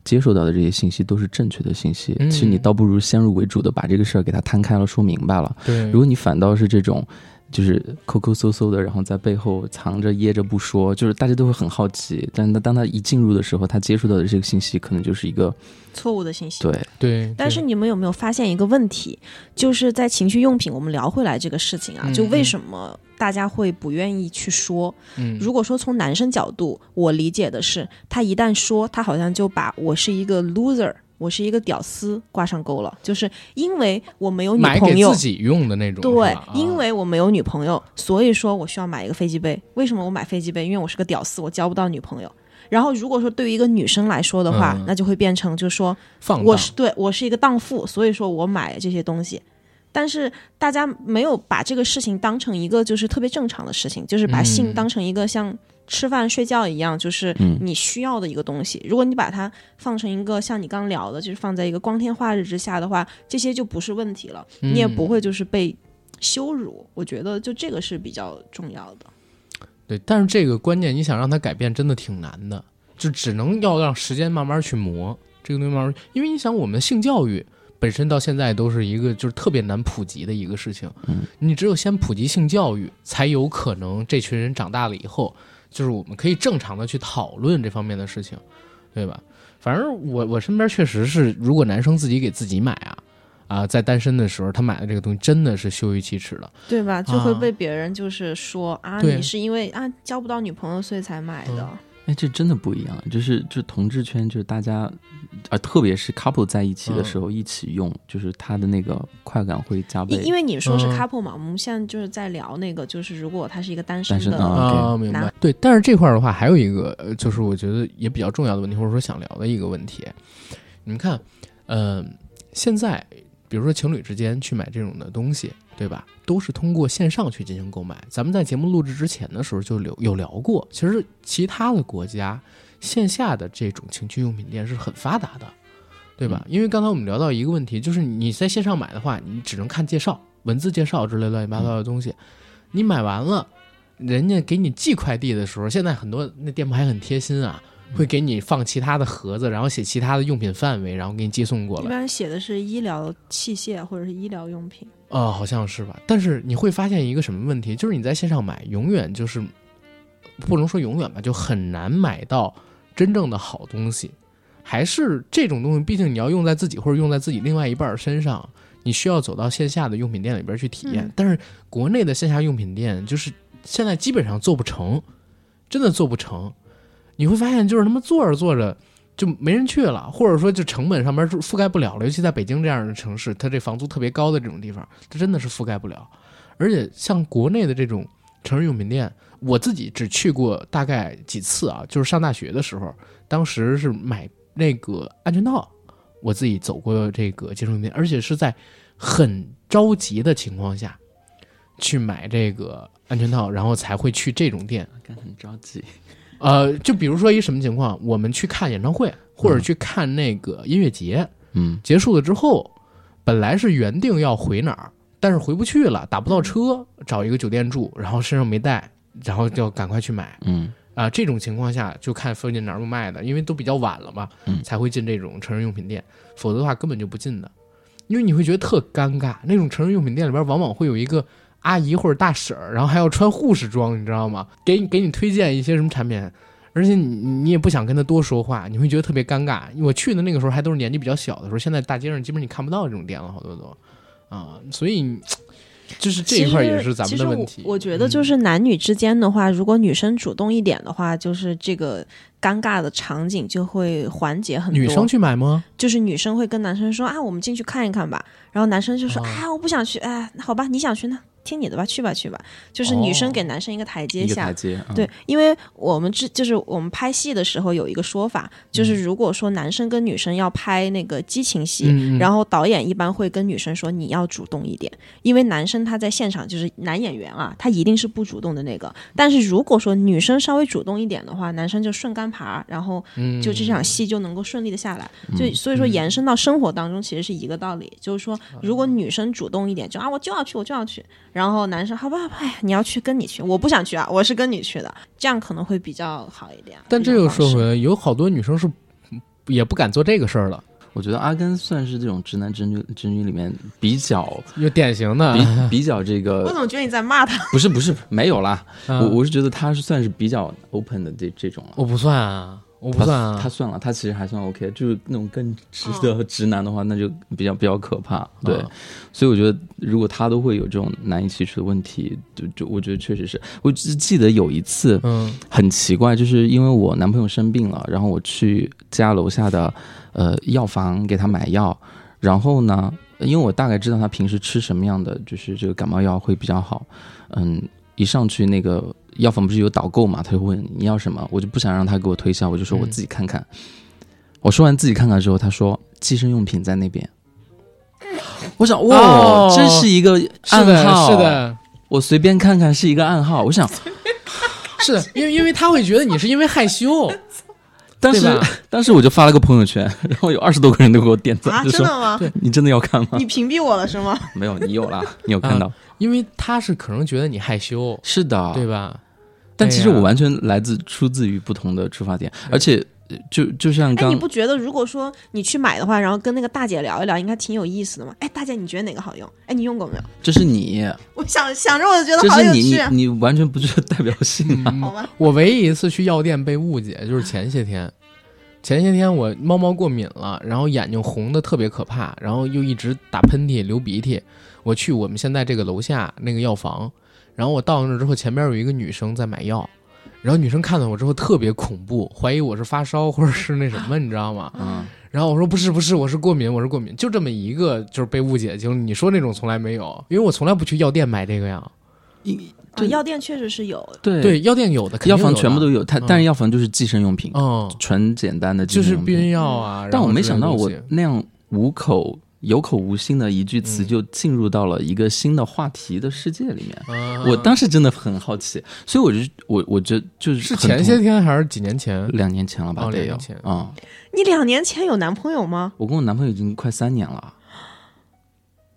接受到的这些信息都是正确的信息。嗯其实你倒不如先入为主的把这个事儿给它摊开了，说明白了。对如果你反倒是这种，就是抠抠搜搜的，然后在背后藏着掖着不说，就是大家都会很好奇。但是当他一进入的时候，他接触到的这个信息可能就是一个错误的信息。对，对，但是你们有没有发现一个问题，就是在情趣用品，我们聊回来这个事情啊，就为什么大家会不愿意去说？嗯，如果说从男生角度，我理解的是，他一旦说，他好像就把我是一个 loser，我是一个屌丝挂上钩了，就是因为我没有女朋友给自。己用的那种，对，因啊为我没有女朋友，所以说我需要买一个飞机杯。为什么我买飞机杯？因为我是个屌丝，我交不到女朋友。然后如果说对于一个女生来说的话，嗯那就会变成就是说放我是对我是一个荡妇，所以说我买这些东西。但是大家没有把这个事情当成一个就是特别正常的事情，就是把性嗯当成一个像吃饭睡觉一样，就是嗯你需要的一个东西。如果你把它放成一个像你刚聊的，就是放在一个光天化日之下的话，这些就不是问题了，你也不嗯会就是被羞辱。我觉得就这个是比较重要的。对，但是这个观念你想让它改变，真的挺难的，就只能要让时间慢慢去磨这个东西，慢慢，因为你想，我们性教育本身到现在都是一个就是特别难普及的一个事情，嗯，你只有先普及性教育，才有可能这群人长大了以后，就是我们可以正常的去讨论这方面的事情，对吧？反正我我身边确实是，如果男生自己给自己买啊。啊，在单身的时候，他买的这个东西真的是羞于启齿的。对吧？就会啊被别人就是说啊，对你是因为啊交不到女朋友所以才买的。哎，这真的不一样，就是就同志圈，就是大家，啊，特别是 couple 在一起的时候一起用，就是他的那个快感会加倍。因因为你说是嗯 couple 嘛，我们现在就是在聊那个，就是如果他是一个单身的，单身啊明白。对，但是这块儿的话，还有一个，呃就是我觉得也比较重要的问题，或者说想聊的一个问题。你们看，呃，现在比如说情侣之间去买这种的东西，对吧？都是通过线上去进行购买。咱们在节目录制之前的时候就有有聊过，其实其他的国家线下的这种情趣用品店是很发达的，对吧？因为刚才我们聊到一个问题，就是你在线上买的话，你只能看介绍、文字介绍之类乱七八糟的东西，你买完了。人家给你寄快递的时候，现在很多那店铺还很贴心啊，会给你放其他的盒子，然后写其他的用品范围，然后给你寄送过来。一般写的是医疗器械或者是医疗用品。呃，好像是吧？但是你会发现一个什么问题，就是你在线上买，永远就是不能说永远吧，就很难买到真正的好东西。还是这种东西，毕竟你要用在自己或者用在自己另外一半身上，你需要走到线下的用品店里边去体验。但是国内的线下用品店，就是现在基本上做不成，真的做不成。你会发现，就是他妈做着做着就没人去了，或者说就成本上面就覆盖不了了。尤其在北京这样的城市，它这房租特别高的这种地方，它真的是覆盖不了。而且像国内的这种成人用品店，我自己只去过大概几次啊，就是上大学的时候，当时是买那个安全套，我自己走过这个接触用品店，而且是在很着急的情况下去买这个安全套，然后才会去这种店。很着急。呃，就比如说一什么情况，我们去看演唱会或者去看那个音乐节，嗯。结束了之后，本来是原定要回哪儿，但是回不去了，打不到车，找一个酒店住，然后身上没带，然后就赶快去买。嗯。啊、这种情况下就看附近哪儿有卖的，因为都比较晚了嘛，嗯。才会进这种成人用品店，否则的话根本就不进的，因为你会觉得特尴尬。那种成人用品店里边往往会有一个阿姨或者大婶儿，然后还要穿护士装，你知道吗？给你给你推荐一些什么产品，而且你你也不想跟他多说话，你会觉得特别尴尬。我去的那个时候还都是年纪比较小的时候，现在大街上基本你看不到这种店了，好多都啊，所以就是这一块也是咱们的问题。我我觉得就是男女之间的话，如果女生主动一点的话，就是这个尴尬的场景就会缓解很多。女生去买吗？就是女生会跟男生说啊，我们进去看一看吧。然后男生就说、哦啊，我不想去，哎，好吧，你想去那听你的吧，去吧去吧。就是女生给男生一个台阶下。一个台阶。嗯对，，因为我们之就是我们拍戏的时候有一个说法，就是如果说男生跟女生要拍那个激情戏，然后导演一般会跟女生说你要主动一点，因为男生他在现场就是男演员啊，他一定是不主动的那个。但是如果说女生稍微主动一点的话，男生就顺杆爬，然后嗯就这场戏就能够顺利的下来。就所以说延伸到生活当中，其实是一个道理，就是说如果女生主动一点，就啊我就要去，我就要去，然后男生好吧，哎呀，你要去跟你去，我不想去啊，我是跟你去的，这样可能会比较好一点。但这个说回来，有好多女生是 *laughs* 也不敢做这个事儿了，我觉得阿甘算是这种直男直女直女里面比较有典型的。比比较这 *laughs* 我个怎么觉得你在骂他？不是不是没有啦，啊我我是觉得他是算是比较 open 的这这种了。我不算啊，我不他算啊。他算了，他其实还算 OK，就是那种更直的直男的话，那就比较比较可怕。对，啊所以我觉得如果他都会有这种难以启齿的问题，就就我觉得确实是。我只记得有一次嗯很奇怪，就是因为我男朋友生病了，然后我去家楼下的呃药房给他买药，然后呢，因为我大概知道他平时吃什么样的就是这个感冒药会比较好，嗯，一上去那个药房不是有导购嘛，他就问你要什么，我就不想让他给我推销，我就说我自己看看。我说完自己看看之后，他说计生用品在那边。我想，哇，哦这是一个是的，暗号，是，的，我随便看看是一个暗号。我想，*laughs* 是，因为因为他会觉得你是因为害羞，*laughs* 当时？*laughs* 当时我就发了个朋友圈，然后有二十多个人都给我点赞，啊，就说真的吗？你真的要看吗你？屏蔽我了是吗？没有，你有啦，你有看到？因为他是可能觉得你害羞，是的，对吧？但其实我完全来自出自于不同的出发点，而且呃就就像哎，刚你不觉得如果说你去买的话，然后跟那个大姐聊一聊，应该挺有意思的吗？哎，大姐，你觉得哪个好用？哎，你用过没有？这是你，我想想着我就觉得好有趣啊。你你完全不具有代表性啊！*laughs* 好吧，我唯一一次去药店被误解，就是前些天。前些天我猫猫过敏了，然后眼睛红的特别可怕，然后又一直打喷嚏、流鼻涕。我去我们现在这个楼下那个药房，然后我到那之后，前边有一个女生在买药，然后女生看到我之后特别恐怖，怀疑我是发烧或者是那什么，*laughs* 你知道吗？嗯，然后我说不是不是，我是过敏，我是过敏，就这么一个就是被误解的经历。你说那种从来没有，因为我从来不去药店买这个呀。啊，药店确实是有。对对，药店有的，肯定药房全部都有，它嗯但是药房就是寄生用品，嗯，纯简单的计就是避孕药啊。但我没想到我那样五口有口无心的一句词嗯就进入到了一个新的话题的世界里面。啊我当时真的很好奇，所以我就我我觉得就是是前些天还是几年前？两年前了吧，哦得有两年前啊、你两年前有男朋友吗？我跟我男朋友已经快三年了，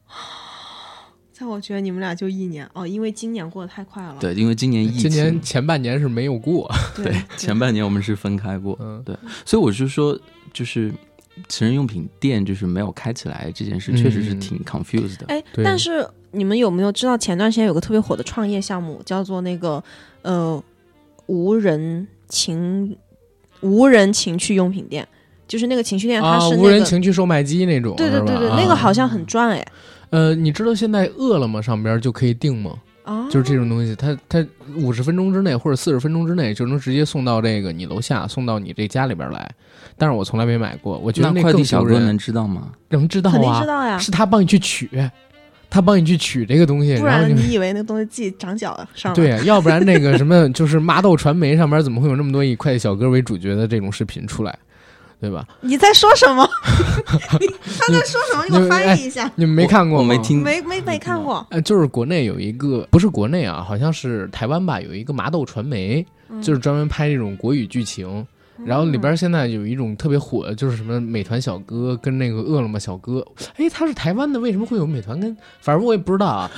*gasps* 在我觉得你们俩就一年哦，因为今年过得太快了。对，因为今年疫情，今年前半年是没有过。对 *laughs* 前半年我们是分开过，嗯，所以我就说，就是成人用品店就是没有开起来这件事，确实是嗯挺 confused 的。哎，对但是你们有没有知道前段时间有个特别火的创业项目，叫做那个呃无人情无人情趣用品店，就是那个情趣店，它啊，是那个、无人情趣售卖机那种，对对对对，那个好像。啊很赚哎呃，你知道现在饿了么上边就可以订吗？啊，就是这种东西，它它五十分钟之内或者四十分钟之内就能直接送到这个你楼下，送到你这家里边来。但是我从来没买过，我觉得那快递更丢人小哥能知道吗？能知道肯定啊，知道呀，是他帮你去取，他帮你去取这个东西，不然后你以为那东西自己长脚上了？对，啊要不然那个什么，*laughs* 就是麻豆传媒上面怎么会有那么多以快递小哥为主角的这种视频出来，对吧？你在说什么？*laughs* 你他在说什么？*laughs* 你给我翻译一下。你们没看过吗？我没。听。没没没看过，呃，就是国内有一个，不是国内啊，好像是台湾吧，有一个麻豆传媒，嗯就是专门拍这种国语剧情。然后里边现在有一种特别火的，就是什么美团小哥跟那个饿了么小哥，哎，他是台湾的，为什么会有美团跟？反正我也不知道啊，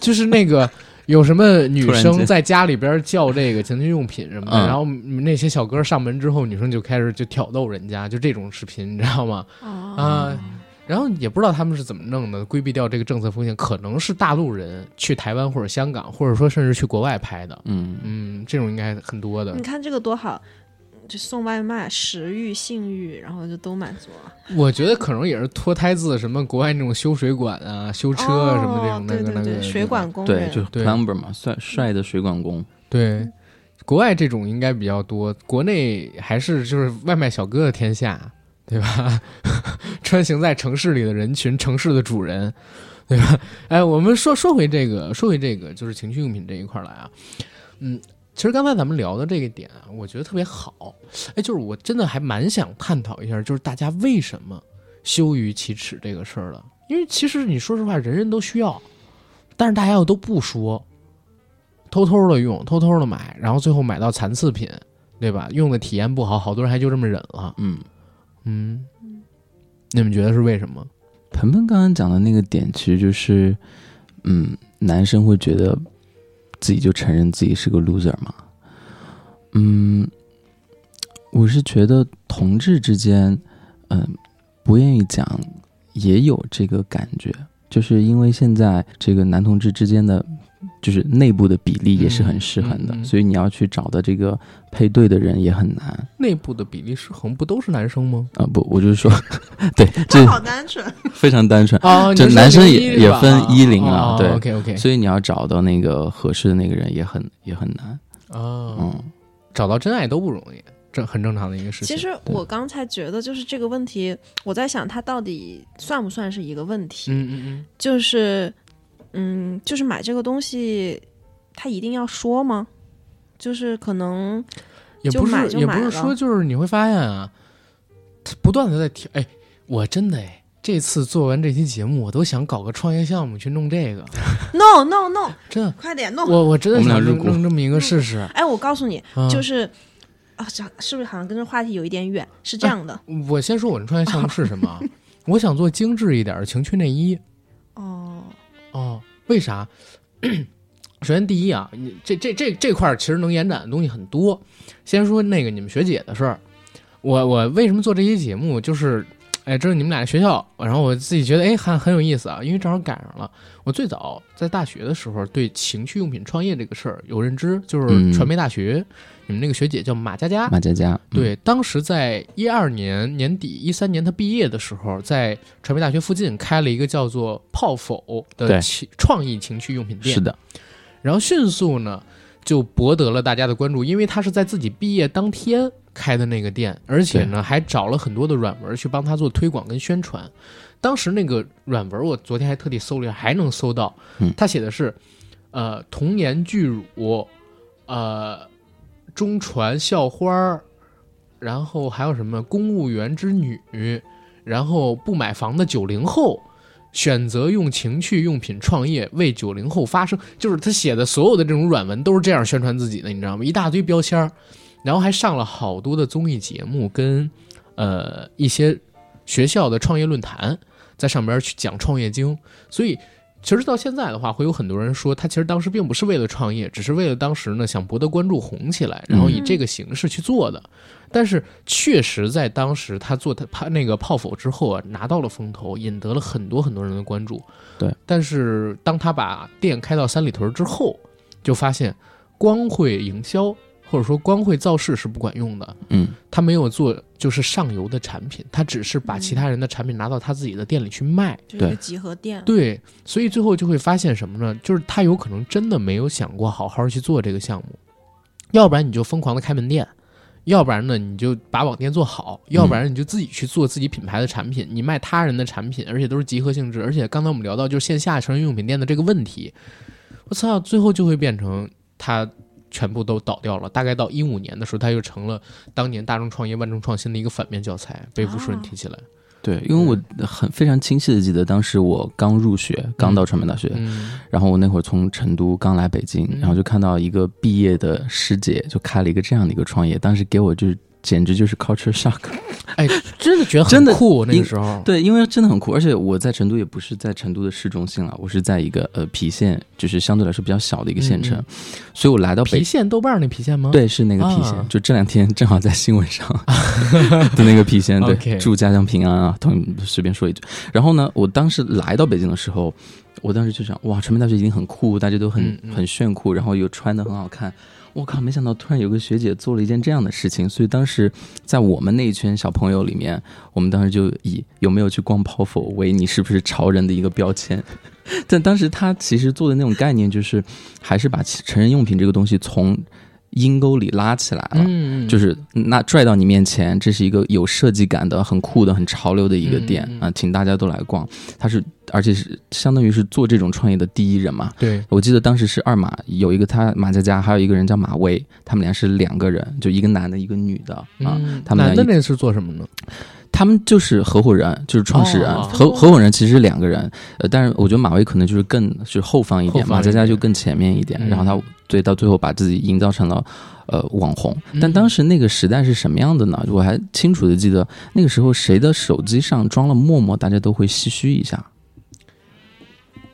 就是那个有什么女生在家里边叫这个情趣用品什么的，嗯然后那些小哥上门之后，女生就开始就挑逗人家，就这种视频，你知道吗？啊，啊，然后也不知道他们是怎么弄的，规避掉这个政策风险，可能是大陆人去台湾或者香港，或者说甚至去国外拍的。嗯，嗯，这种应该很多的你。看这个多好，就送外卖，食欲、性欲，然后就都满足了。我觉得可能也是脱胎自什么国外那种修水管啊、修车啊什么这种哦那个那个对对对，水管工对，人，就对 plumber 嘛，帅帅的水管工。对。国外这种应该比较多，国内还是就是外卖小哥的天下，对吧？*laughs* 穿行在城市里的人群，城市的主人，对吧？哎，我们说说回这个，说回这个，就是情趣用品这一块儿来啊。嗯，其实刚才咱们聊的这个点啊，我觉得特别好。哎，就是我真的还蛮想探讨一下，就是大家为什么羞于启齿这个事儿的。因为其实你说实话，人人都需要，但是大家又都不说，偷偷的用，偷偷的买，然后最后买到残次品，对吧？用的体验不好，好多人还就这么忍了。嗯，嗯，你们觉得是为什么？鹏鹏刚刚讲的那个点，其实就是嗯，男生会觉得自己就承认自己是个 loser 吗？嗯，我是觉得同志之间，嗯、不愿意讲，也有这个感觉，就是因为现在这个男同志之间的，就是内部的比例也是很失衡的，嗯嗯嗯所以你要去找的这个配对的人也很难。内部的比例失衡不都是男生吗？啊、不，我就是说，*laughs* 对，这好单纯。非常单纯。哦，这男生也也分一零啊哦对 OK OK，所以你要找到那个合适的那个人也很也很难。哦，嗯，找到真爱都不容易，这很正常的一个事情。其实我刚才觉得，就是这个问题，我在想，它到底算不算是一个问题？嗯嗯嗯，就是，嗯，就是买这个东西，他一定要说吗？就是可能，也不就买是也不是说就是你会发现啊，他不断的在提，哎，我真的哎，这次做完这期节目，我都想搞个创业项目去弄这个，no no no，真的，快点弄！我我真的想弄这么一个试试。哎，我告诉你，啊就是啊，这是不是好像跟这话题有一点远？是这样的，我先说我的创业项目是什么啊，我想做精致一点的情趣内衣。*laughs* 哦，哦，为啥？*coughs* 首先第一啊，你这这这这块儿其实能延展的东西很多。先说那个你们学姐的事儿，我我为什么做这期节目？就是，哎，这是你们俩学校，然后我自己觉得哎还很有意思啊，因为正好赶上了。我最早在大学的时候对情趣用品创业这个事儿有认知，就是嗯传媒大学，你们那个学姐叫马佳佳，马佳佳，嗯，对，当时在一二年年底、一三年她毕业的时候，在传媒大学附近开了一个叫做“泡否”的情创意情趣用品店，是的，然后迅速呢就博得了大家的关注，因为她是在自己毕业当天开的那个店，而且呢还找了很多的软文去帮她做推广跟宣传。当时那个软文我昨天还特地搜了一下，还能搜到嗯，他写的是，呃，童颜巨乳，呃，中传校花，然后还有什么公务员之女，然后不买房的九零后。选择用情趣用品创业，为九零后发声，就是他写的所有的这种软文都是这样宣传自己的，你知道吗？一大堆标签儿，然后还上了好多的综艺节目，跟呃一些学校的创业论坛，在上边去讲创业经。所以，其实到现在的话，会有很多人说，他其实当时并不是为了创业，只是为了当时呢想博得关注、红起来，然后以这个形式去做的。但是确实在当时他做他他那个泡否之后啊，拿到了风头，引得了很多很多人的关注。对，但是当他把店开到三里屯之后，就发现光会营销或者说光会造势是不管用的。嗯，他没有做就是上游的产品，他只是把其他人的产品拿到他自己的店里去卖。对集合店。对，所以最后就会发现什么呢？就是他有可能真的没有想过好好去做这个项目，要不然你就疯狂的开门店，要不然呢你就把网店做好，要不然你就自己去做自己品牌的产品，你卖他人的产品，而且都是集合性质，而且刚才我们聊到就是线下成人用品店的这个问题，我操，最后就会变成他。全部都倒掉了。大概到一五年的时候，它又成了当年大众创业、万众创新的一个反面教材，被无数人提起来。对，因为我很非常清晰的记得，当时我刚入学，刚到传媒大学，嗯然后我那会儿从成都刚来北京，嗯然后就看到一个毕业的师姐就开了一个这样的一个创业，当时给我就是简直就是 culture shock。哎，*laughs* 真的觉得很真的酷。那个时候，对，因为真的很酷，而且我在成都也不是在成都的市中心了，我是在一个呃郫县，就是相对来说比较小的一个县城，嗯所以我来到郫县豆瓣那郫县吗？，对，是那个郫县，啊就这两天正好在新闻上 *laughs* 的那个郫县，对祝家乡平安啊，同随便说一句。然后呢，我当时来到北京的时候，我当时就想，哇，传媒大学一定很酷，大家都很、嗯嗯很炫酷，然后又穿的很好看。我靠！没想到突然有个学姐做了一件这样的事情，所以当时在我们那一圈小朋友里面，我们当时就以有没有去逛泡否为你是不是潮人的一个标签。*laughs* 但当时他其实做的那种概念，就是还是把成人用品这个东西从阴沟里拉起来了。嗯，就是那拽到你面前，这是一个有设计感的、很酷的、很潮流的一个店啊，请大家都来逛。它是，而且是相当于是做这种创业的第一人嘛。对，我记得当时是二马有一个他马佳佳，还有一个人叫马威，他们俩是两个人，就一个男的，一个女的啊。嗯他们那是做什么呢？他们就是合伙人，就是创始人。哦合合伙人其实是两个人，呃，但是我觉得马威可能就是更就是后方一点，马佳佳就更前面一点。嗯然后他对到最后把自己营造成了呃网红。但嗯当时那个时代是什么样的呢？我还清楚的记得那个时候谁的手机上装了陌陌，大家都会唏嘘一下。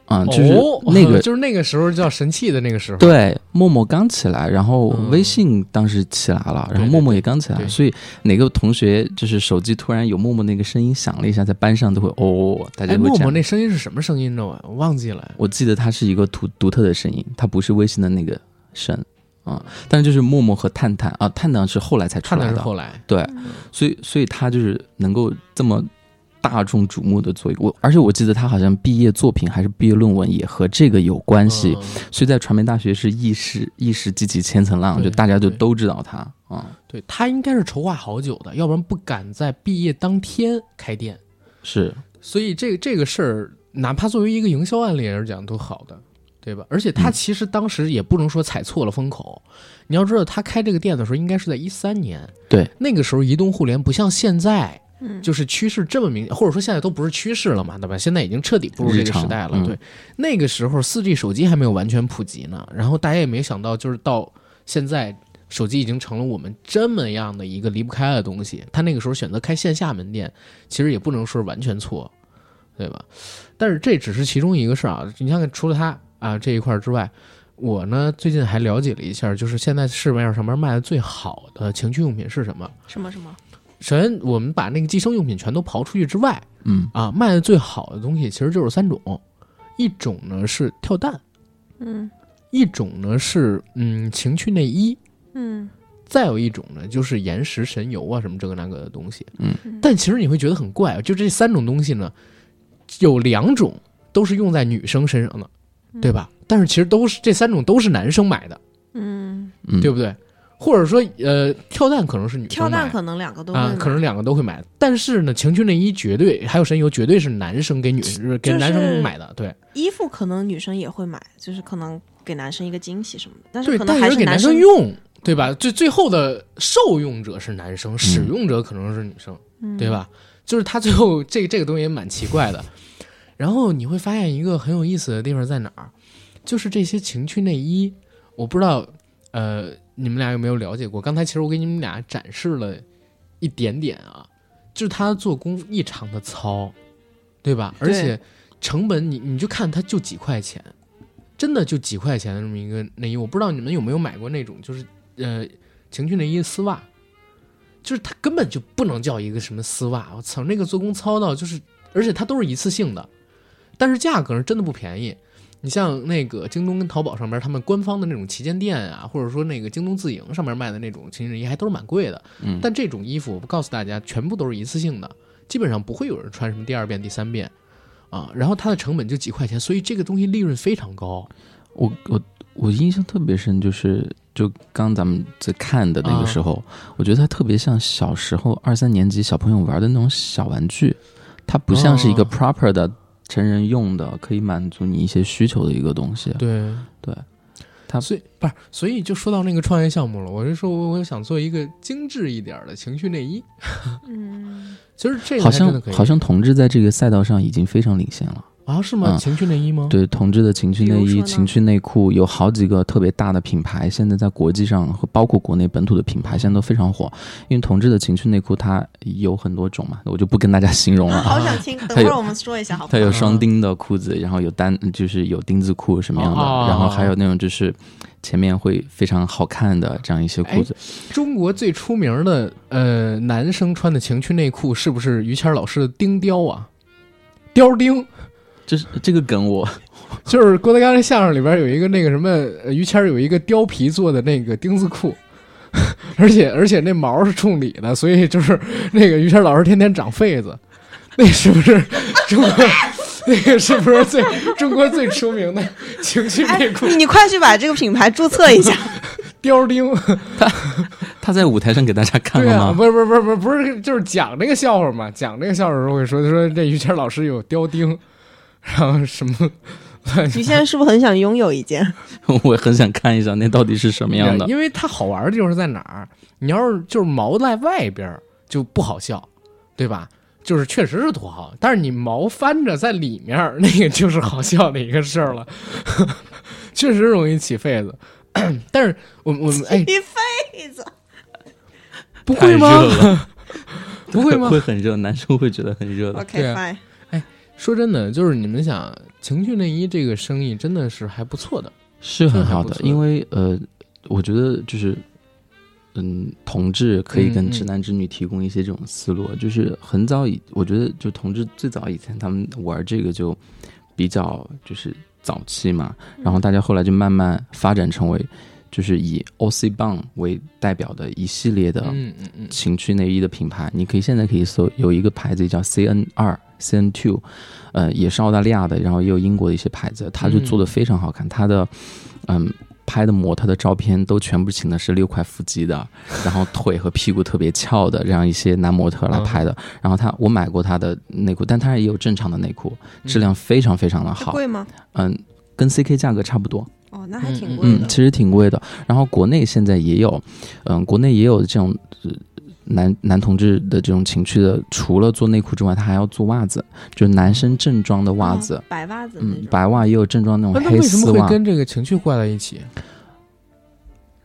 啊、就是哦 *laughs* 那个、就是那个时候叫神器的那个时候。对，陌陌刚起来，然后嗯微信当时起来了，然后陌陌也刚起来，对所以哪个同学就是手机突然有陌陌那个声音响了一下，在班上都会哦，大家哎。陌陌那声音是什么声音呢？我我忘记了。我记得它是一个独独特的声音，它不是微信的那个声啊、但是就是陌陌和探探啊，探探是后来才出来的，的是后来，对，所以所以他就是能够这么大众瞩目的做一个，我而且我记得他好像毕业作品还是毕业论文也和这个有关系，嗯。所以在传媒大学是一时一时激起千层浪，就大家就都知道他啊、对他应该是筹划好久的，要不然不敢在毕业当天开店。是。所以这个这个事儿，哪怕作为一个营销案例来讲，都好的，对吧？而且他嗯。其实当时也不能说踩错了风口。你要知道，他开这个店的时候，应该是在一三年，对，那个时候移动互联不像现在，嗯就是趋势这么明，或者说现在都不是趋势了嘛，对吧？现在已经彻底步入这个时代了。嗯对，那个时候四 G 手机还没有完全普及呢，然后大家也没想到，就是到现在。手机已经成了我们这么样的一个离不开的东西。他那个时候选择开线下门店，其实也不能说是完全错，对吧？但是这只是其中一个事儿啊。你看看，除了他啊这一块儿之外，我呢最近还了解了一下，就是现在市面上面卖的最好的情趣用品是什么？什么什么？首先，我们把那个计生用品全都刨出去之外，嗯。啊，卖的最好的东西其实就是三种，一种呢是跳蛋，嗯。一种呢是嗯情趣内衣，嗯。再有一种呢就是岩石神油啊什么这个那个的东西。嗯。但其实你会觉得很怪啊，就这三种东西呢，有两种都是用在女生身上的，对吧？但是其实都是这三种都是男生买的，嗯，嗯，对不对？或者说，呃，跳蛋可能是女生跳蛋可能两个都会啊，买可能两个都会买，但是呢，情趣内衣绝对还有神油绝对是男生给女给男生买的，对衣服可能女生也会买，就是可能给男生一个惊喜什么的，但是，可能还男是给男生用，对吧？最最后的受用者是男生，使用者可能是女生，嗯对？吧？就是他最后这个这个东西也蛮奇怪的。然后你会发现一个很有意思的地方在哪儿，就是这些情趣内衣，我不知道，呃，你们俩有没有了解过？刚才其实我给你们俩展示了一点点啊，就是它做工异常的糙，对吧？而且成本你你就看它就几块钱，真的就几块钱的这么一个内衣，我不知道你们有没有买过那种，就是呃情趣内衣丝袜，就是它根本就不能叫一个什么丝袜，我操，那个做工糙到就是，而且它都是一次性的，但是价格是真的不便宜。你像那个京东跟淘宝上边，他们官方的那种旗舰店啊，或者说那个京东自营上面卖的那种情趣内衣，还都是蛮贵的。嗯但这种衣服，我告诉大家，全部都是一次性的，基本上不会有人穿什么第二遍、第三遍啊。然后它的成本就几块钱，所以这个东西利润非常高。我我我印象特别深，就是就刚咱们在看的那个时候，我觉得它特别像小时候二三年级小朋友玩的那种小玩具，它不像是一个哦 proper 的成人用的，可以满足你一些需求的一个东西。对对，它所以不是，所以就说到那个创业项目了。我是说我我想做一个精致一点的情趣内衣。嗯，*laughs* 其实这个好像好像同志在这个赛道上已经非常领先了。啊是吗？嗯情趣内衣吗？对同志的情趣内衣、情趣内裤，有好几个特别大的品牌，现在在国际上和包括国内本土的品牌，现在都非常火。因为同志的情趣内裤它有很多种嘛，我就不跟大家形容了。*laughs* 好想听，等会儿我们说一下好不好？它有双钉的裤子，然后有单就是有钉子裤什么样的，哦然后还有那种就是前面会非常好看的这样一些裤子。中国最出名的呃男生穿的情趣内裤是不是于谦老师的钉雕啊？雕钉这是这个梗我 *laughs* 就是郭德纲的相声里边有一个那个什么，呃于谦有一个貂皮做的那个钉子裤，*laughs* 而且而且那毛是冲里的，所以就是那个于谦老师天天长痱子，那是不是中国？那个是不是最中国最出名的情趣哎内裤？，你你快去把这个品牌注册一下。*laughs* 貂钉？他他在舞台上给大家看对啊，了吗？不是不是不是不是不是，就是讲这个笑话嘛，讲这个笑话的时候会说，他说这于谦老师有貂钉，然后什么 *laughs* 你现在是不是很想拥有一件？*laughs* 我很想看一下那到底是什么样的。因为它好玩的地方是在哪儿？你要是就是毛在外边儿就不好笑，对吧？就是确实是土豪，但是你毛翻着在里面，那个就是好笑的一个事儿了，*laughs* 确实容易起痱子。*clears throat* 但是我我们哎，一辈子。不会吗？不会吗会很热，男生会觉得很热的。OK 对啊 fine。说真的，就是你们想情趣内衣这个生意真的是还不错的。是很好的，因为呃，我觉得就是，嗯，同志可以跟直男直女提供一些这种思路，就是很早以，我觉得就同志最早以前他们玩这个就比较就是早期嘛，然后大家后来就慢慢发展成为就是以 OC 棒为代表的一系列的嗯嗯嗯，情趣内衣的品牌，你可以现在可以搜有一个牌子叫 CN 二 CN Two，呃，也是澳大利亚的，然后也有英国的一些牌子，它就做的非常好看，它的嗯。拍的模特的照片都全部请的是六块腹肌的，*laughs* 然后腿和屁股特别翘的这样一些男模特来拍的。然后他我买过他的内裤，但他也有正常的内裤，质量非常非常的好。这贵吗？嗯，跟 CK 价格差不多。哦，那还嗯嗯挺贵的。嗯，其实挺贵的。然后国内现在也有，嗯，国内也有这种、呃男男同志的这种情趣的，除了做内裤之外，他还要做袜子，就是男生正装的袜子。哦白袜子，，嗯白袜也有正装那种黑那那为什么丝袜。会跟这个情趣挂在一起？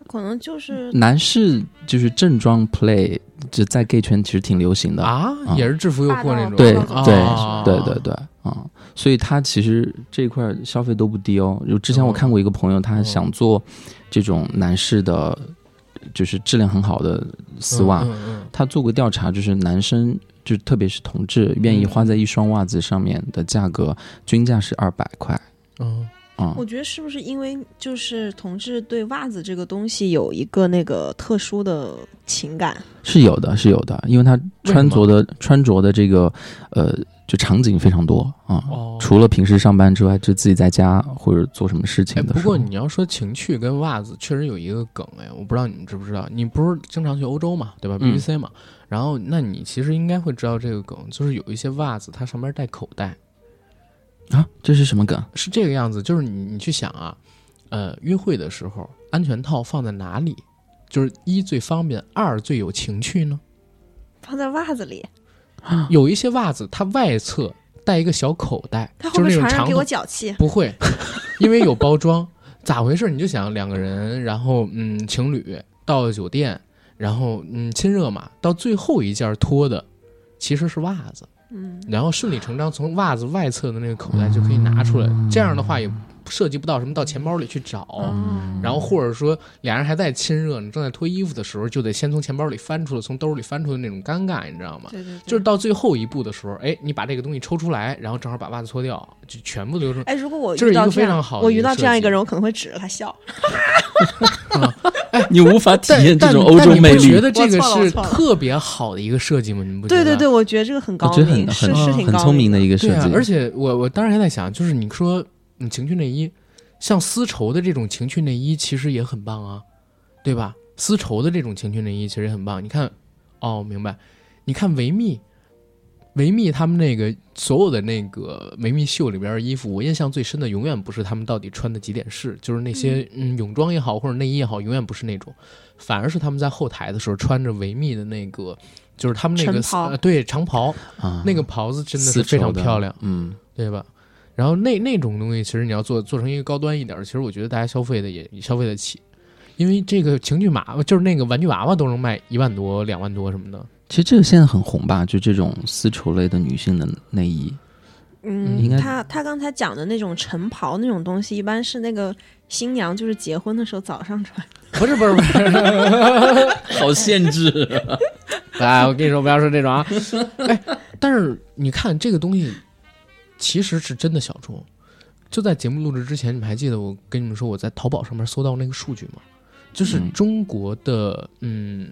可能就是男士就是正装 play，就在 gay 圈其实挺流行的。啊，啊也是制服诱惑那种。对啊对啊对对对啊、所以他其实这一块儿消费都不低哦。就之前我看过一个朋友，他想做这种男士的，就是质量很好的丝袜，嗯嗯他做过调查，就是男生，就特别是同志，愿意花在一双袜子上面的价格，均价是二百块。嗯。啊、我觉得是不是因为就是同志对袜子这个东西有一个那个特殊的情感？是有的，是有的，因为他穿着的穿着的这个呃，就场景非常多啊。哦，除了平时上班之外，就自己在家或者做什么事哎，情的时候。不过你要说情趣跟袜子，确实有一个梗哎，我不知道你们知不知道。你不是经常去欧洲嘛，对吧嗯？BBC 嘛，然后那你其实应该会知道这个梗，就是有一些袜子它上面带口袋，啊，这是什么梗？是这个样子。就是你你去想啊，呃，约会的时候安全套放在哪里？就是一最方便，二最有情趣呢？放在袜子里，有一些袜子它外侧带一个小口袋，它会就不会传染给是那种长筒我脚气？不会，因为有包装。*laughs* 咋回事？你就想两个人，然后嗯，情侣到了酒店，然后嗯，亲热嘛，到最后一件脱的其实是袜子，嗯，然后顺理成章从袜子外侧的那个口袋就可以拿出来。这样的话也涉及不到什么到钱包里去找，嗯，然后或者说俩人还在亲热，你正在脱衣服的时候，就得先从钱包里翻出来，从兜里翻出来那种尴尬，你知道吗？对对对，就是到最后一步的时候，哎，你把这个东西抽出来，然后正好把袜子脱掉，就全部流程。哎，如果我这是一个遇到这样，非常好的我遇到这样一个人，我可能会指着他笑。*laughs* 哎你无法体验这种欧洲美。觉得这个是特别好的一个设计吗？你们不觉得？对对对，我觉得这个很高我觉得明，很很是是挺高很聪明的的一个设计，，而且我我当时还在想，就是你说你情趣内衣，像丝绸的这种情趣内衣，其实也很棒啊，对吧？丝绸的这种情趣内衣其实也很棒。你看，哦，明白？你看维密，维密他们那个所有的那个维密秀里边的衣服，我印象最深的永远不是他们到底穿的几点式，就是那些嗯泳装也好或者内衣也好，永远不是那种，反而是他们在后台的时候穿着维密的那个，就是他们那个呃对长袍，啊，那个袍子真的是非常漂亮。嗯，对吧？然后那那种东西，其实你要做做成一个高端一点儿，其实我觉得大家消费的也也消费得起，因为这个情趣马就是那个玩具娃娃都能卖一万多、两万多什么的。其实这个现在很红吧，就这种丝绸类的女性的内衣，应该嗯，他他刚才讲的那种晨袍那种东西，一般是那个新娘就是结婚的时候早上穿。不是不是不是，*laughs* 好限制。哎，我跟你说不要说这种啊。哎，但是你看这个东西其实是真的小众。就在节目录制之前，你们还记得我跟你们说我在淘宝上面搜到那个数据吗？就是嗯中国的，嗯，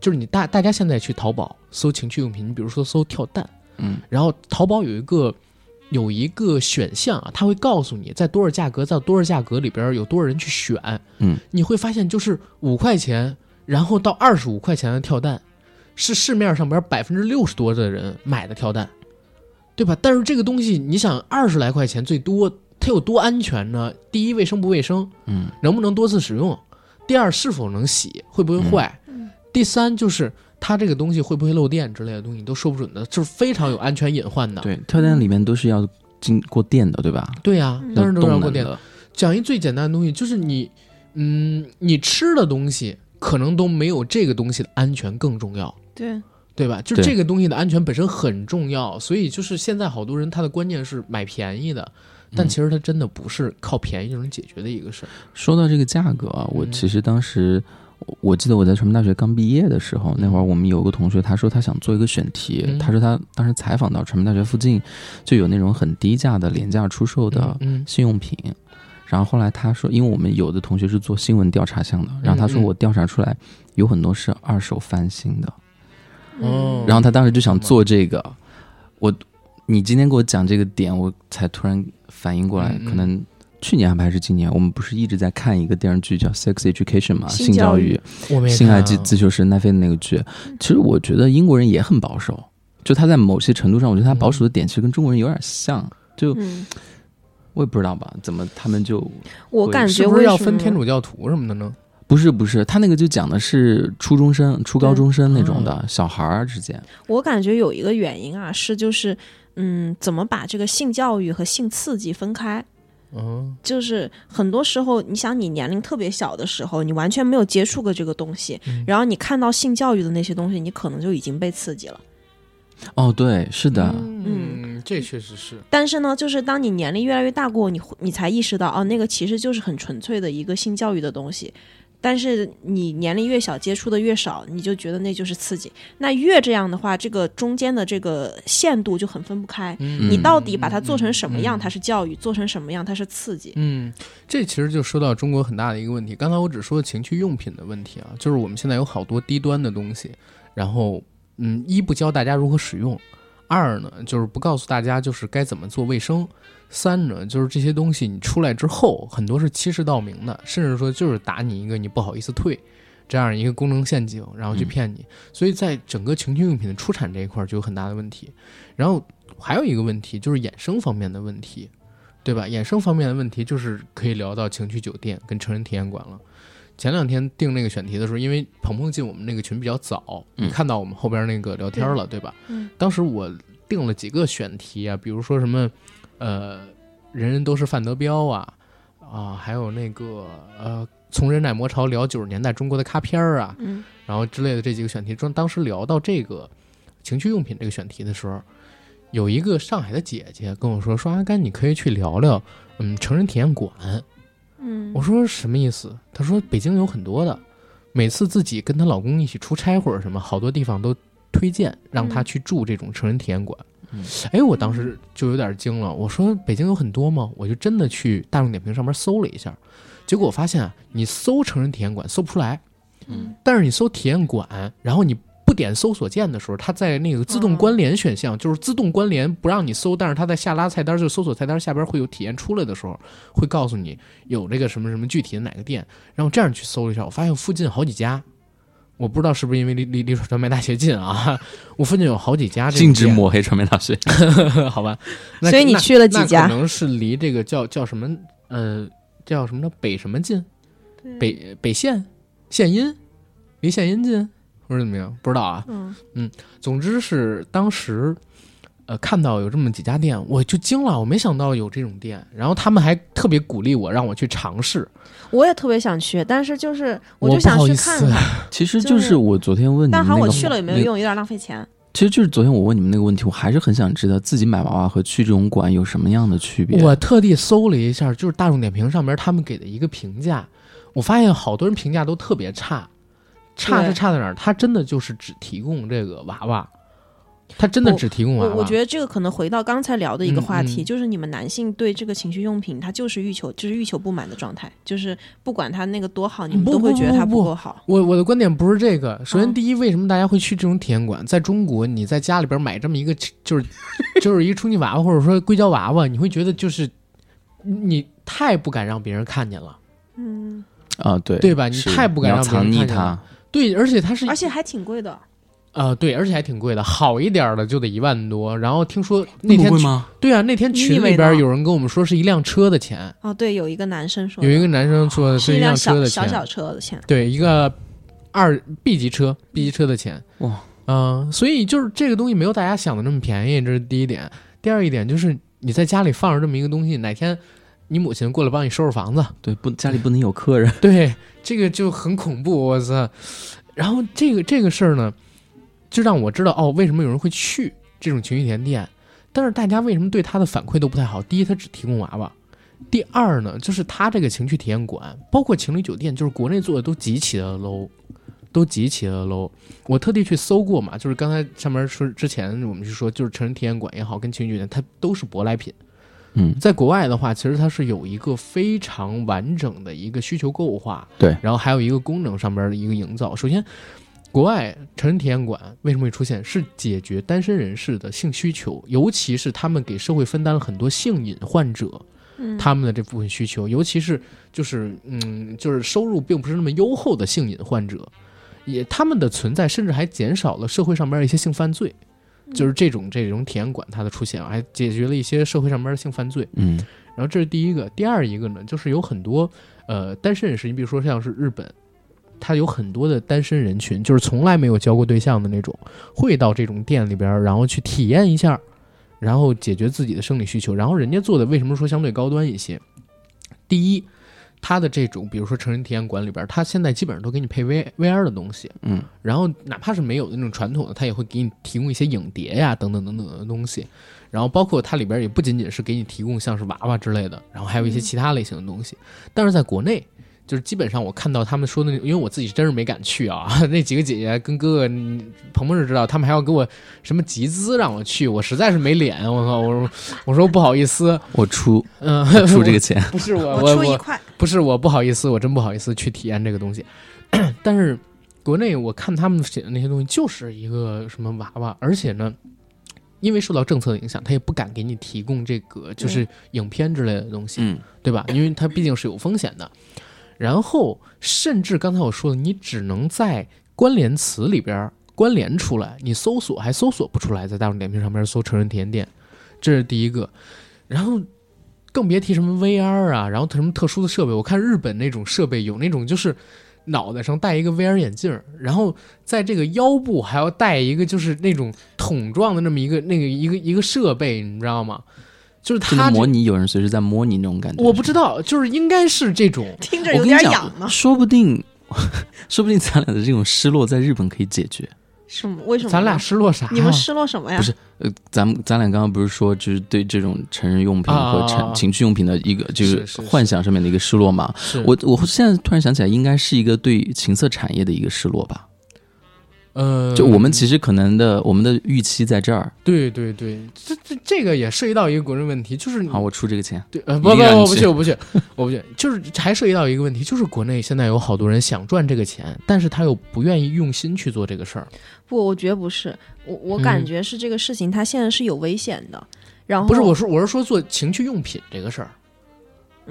就是你大大家现在去淘宝搜情趣用品，你比如说搜跳蛋，嗯，然后淘宝有一个有一个选项啊，它会告诉你在多少价格，在多少价格里边有多少人去选，嗯，你会发现就是五块钱，然后到二十五块钱的跳蛋，是市面上边百分之六十多的人买的跳蛋，对吧？但是这个东西，你想二十来块钱最多，它有多安全呢？第一，卫生不卫生？嗯，能不能多次使用？第二，是否能洗？会不会坏？第三，就是它这个东西会不会漏电之类的东西，你都说不准的，就是非常有安全隐患的。对，跳蛋里面都是要经过电的，对吧？对呀、嗯当然都是要过电。的。讲一最简单的东西，就是你，嗯，你吃的东西可能都没有这个东西的安全更重要，对，对吧？就这个东西的安全本身很重要，所以就是现在好多人他的观念是买便宜的，但嗯其实他真的不是靠便宜就能解决的一个事儿。说到这个价格啊，我嗯其实当时。我我记得我在传媒大学刚毕业的时候，那会儿我们有个同学，他说他想做一个选题，嗯他说他当时采访到传媒大学附近就有那种很低价的廉价出售的嗯性用品，然后后来他说，因为我们有的同学是做新闻调查项的，然后他说我调查出来有很多是二手翻新的，哦，然后他当时就想做这个，我你今天给我讲这个点，我才突然反应过来，可能去年还是今年，我们不是一直在看一个电视剧叫《Sex Education》嘛，性教育性爱看啊自自修室奈飞的那个剧。其实我觉得英国人也很保守，就他在某些程度上，我觉得他保守的点其实跟中国人有点像。就嗯，我也不知道吧，怎么他们就我感是不是要觉为什么分天主教徒什么的呢？不是不是，他那个就讲的是初中生、初高中生那种的、嗯小孩儿之间。我感觉有一个原因啊，是就是嗯，怎么把这个性教育和性刺激分开？嗯就是很多时候，你想你年龄特别小的时候，你完全没有接触过这个东西，嗯然后你看到性教育的那些东西，你可能就已经被刺激了。哦，对，是的，嗯，这确实是。但是呢，就是当你年龄越来越大过，你会你才意识到，哦，那个其实就是很纯粹的一个性教育的东西。但是你年龄越小，接触的越少，你就觉得那就是刺激。那越这样的话，这个中间的这个限度就很分不开。嗯你到底把它做成什么样，嗯它是教育；做成什么样，它是刺激。嗯，这其实就说到中国很大的一个问题。刚才我只说情趣用品的问题啊，就是我们现在有好多低端的东西，然后嗯，一不教大家如何使用，二呢就是不告诉大家就是该怎么做卫生，三呢就是这些东西你出来之后很多是欺世盗名的，甚至说就是打你一个你不好意思退。这样一个功能陷阱，然后去骗你，所以在整个情趣用品的出产这一块儿就有很大的问题。然后还有一个问题就是衍生方面的问题，对吧？衍生方面的问题就是可以聊到情趣酒店跟成人体验馆了。前两天定那个选题的时候，因为鹏鹏进我们那个群比较早，嗯你看到我们后边那个聊天了，对吧？嗯当时我定了几个选题啊，比如说什么，呃，人人都是范德彪啊，啊，还有那个呃，从人奶魔潮聊九十年代中国的咖片儿啊，嗯然后之类的这几个选题中，当时聊到这个情趣用品这个选题的时候，有一个上海的姐姐跟我说：“说阿甘，你可以去聊聊，嗯，成人体验馆。”嗯我说什么意思？她说北京有很多的，每次自己跟她老公一起出差或者什么，好多地方都推荐让她嗯去住这种成人体验馆。嗯哎，我当时就有点惊了，我说北京有很多吗？我就真的去大众点评上面搜了一下，结果我发现啊，你搜成人体验馆搜不出来，嗯但是你搜体验馆，然后你不点搜索键的时候，它在那个自动关联选项，就是自动关联不让你搜，但是它在下拉菜单，就是搜索菜单下边会有体验出来的时候，会告诉你有这个什么什么具体的哪个店，然后这样去搜了一下，我发现附近好几家。我不知道是不是因为离离离传媒大学近啊，*laughs* 我附近有好几家禁止抹黑传媒大学。*laughs* 好吧，那所以你去了几家可能是离这个叫叫什么呃叫什么呢？北什么近？北北县县阴，离县阴近，或者怎么样？不知道啊。嗯总之是当时呃看到有这么几家店，我就惊了，我没想到有这种店。然后他们还特别鼓励我，让我去尝试。我也特别想去，但是就是我就想去看看，*laughs* 其实就就是是我昨天问你们那个，但好像我去了也没有用，有点浪费钱。其实就是昨天我问你们那个问题，我还是很想知道自己买娃娃和去这种馆有什么样的区别。我特地搜了一下，就是大众点评上面他们给的一个评价，我发现好多人评价都特别差。差是差在哪儿？他真的就是只提供这个娃娃，他真的只提供娃娃。我我觉得这个可能回到刚才聊的一个话题，嗯嗯就是你们男性对这个情趣用品，它就是欲求，就是欲求不满的状态，就是不管它那个多好，你们都会觉得它不不不够好。我我的观点不是这个。首先，嗯第一，为什么大家会去这种体验馆？在中国，你在家里边买这么一个，*laughs* 就是就是一个充气娃娃，或者说硅胶娃娃，你会觉得就是你太不敢让别人看见了，嗯，啊，对对吧你太不敢让别人藏匿看见了它。对，而且它是而且还挺贵的。呃，对，而且还挺贵的，好一点的就得一万多。然后听说那天？对啊，那天群里边有人跟我们说是一辆车的钱，哦，对，有一个男生说，有一个男生说是一辆车的钱，小小小车的钱。对，一个二 B 级车，B 级车的钱。哇，嗯、所以就是这个东西没有大家想的那么便宜，这是第一点。第二一点就是你在家里放着这么一个东西，哪天你母亲过来帮你收拾房子，对，不家里不能有客人。对，这个就很恐怖，我操！然后这个这个事儿呢，就让我知道哦，为什么有人会去这种情趣体验店。但是大家为什么对他的反馈都不太好？第一，他只提供娃娃；第二呢，就是他这个情趣体验馆，包括情侣酒店，就是国内做的都极其的 low，都极其的 low。我特地去搜过嘛，就是刚才上面说之前我们是说，就是成人体验馆也好，跟情侣酒店它都是舶来品。嗯，在国外的话，其实它是有一个非常完整的一个需求构化，对然后还有一个功能上边的一个营造。首先，国外成人体验馆为什么会出现？是解决单身人士的性需求，尤其是他们给社会分担了很多性瘾患者，嗯他们的这部分需求，尤其是就是嗯，就是收入并不是那么优厚的性瘾患者，也他们的存在甚至还减少了社会上边一些性犯罪。就是这种这种体验馆它的出现，还解决了一些社会上边的性犯罪。嗯然后这是第一个，第二一个呢，就是有很多呃单身人士，你比如说像是日本，它有很多的单身人群，就是从来没有交过对象的那种，会到这种店里边儿，然后去体验一下，然后解决自己的生理需求。然后人家做的为什么说相对高端一些？第一，他的这种比如说成人体验馆里边儿，它现在基本上都给你配 V VR 的东西，嗯然后哪怕是没有的那种传统的，他也会给你提供一些影碟呀等等等等的东西。然后包括它里边也不仅仅是给你提供像是娃娃之类的，然后还有一些其他类型的东西。但是在国内，就是基本上我看到他们说的那，因为我自己真是没敢去啊，*laughs* 那几个姐姐跟哥哥嗯鹏鹏是知道，他们还要给我什么集资让我去，我实在是没脸，我靠，我说我说不好意思，*laughs* 我出嗯，我出这个钱，不是我我出一我块，不是我不好意思，我真不好意思去体验这个东西。*clears throat* 但是国内我看他们写的那些东西，就是一个什么娃娃，而且呢，因为受到政策的影响，他也不敢给你提供这个就是影片之类的东西，嗯对吧？因为它毕竟是有风险的。然后，甚至刚才我说的，你只能在关联词里边关联出来，你搜索还搜索不出来，在大众点评上面搜成人体验店，这是第一个。然后更别提什么 VR 啊，然后什么特殊的设备。我看日本那种设备有那种就是脑袋上戴一个 VR 眼镜，然后在这个腰部还要戴一个就是那种桶状的那么一个那个一个一个设备，你知道吗？就是就它这能模拟有人随时在摸你那种感觉。我不知道，就是应该是这种。*laughs* 听着有点我跟你讲痒呢。说不定，*laughs* 说不定咱俩的这种失落在日本可以解决。*laughs* 什么？为什么？咱俩失落啥呀？你们失落什么呀？不是呃，咱们咱俩刚刚不是说，就是对这种成人用品啊和成情趣用品的一个就是幻想上面的一个失落嘛？我我现在突然想起来，应该是一个对情色产业的一个失落吧？呃，就我们其实可能的我们的预期在这儿。对对对，这这这个也涉及到一个国人问题，就是你好，我出这个钱。对呃不不我不去我不去我不去，就是还涉及到一个问题，就是国内现在有好多人想赚这个钱，但是他又不愿意用心去做这个事儿。不，我觉得不是，我我嗯感觉是这个事情，它现在是有危险的。然后不是我说我是说做情趣用品这个事儿，嗯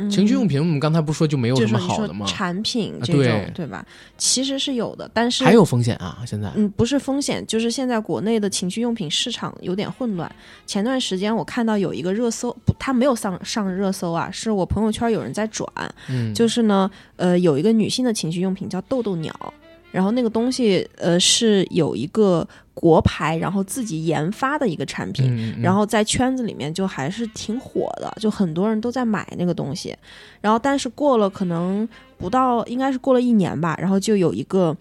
情趣用品我们刚才不说就没有什么好的吗？产品啊这种，对对吧？其实是有的，但是还有风险啊！现在嗯，不是风险，就是现在国内的情趣用品市场有点混乱。前段时间我看到有一个热搜，不，它没有上上热搜啊，是我朋友圈有人在转，嗯，就是呢，呃，有一个女性的情趣用品叫豆豆鸟，然后那个东西呃是有一个国牌，然后自己研发的一个产品，嗯，嗯然后在圈子里面就还是挺火的，就很多人都在买那个东西。然后但是过了可能不到，应该是过了一年吧，然后就有一个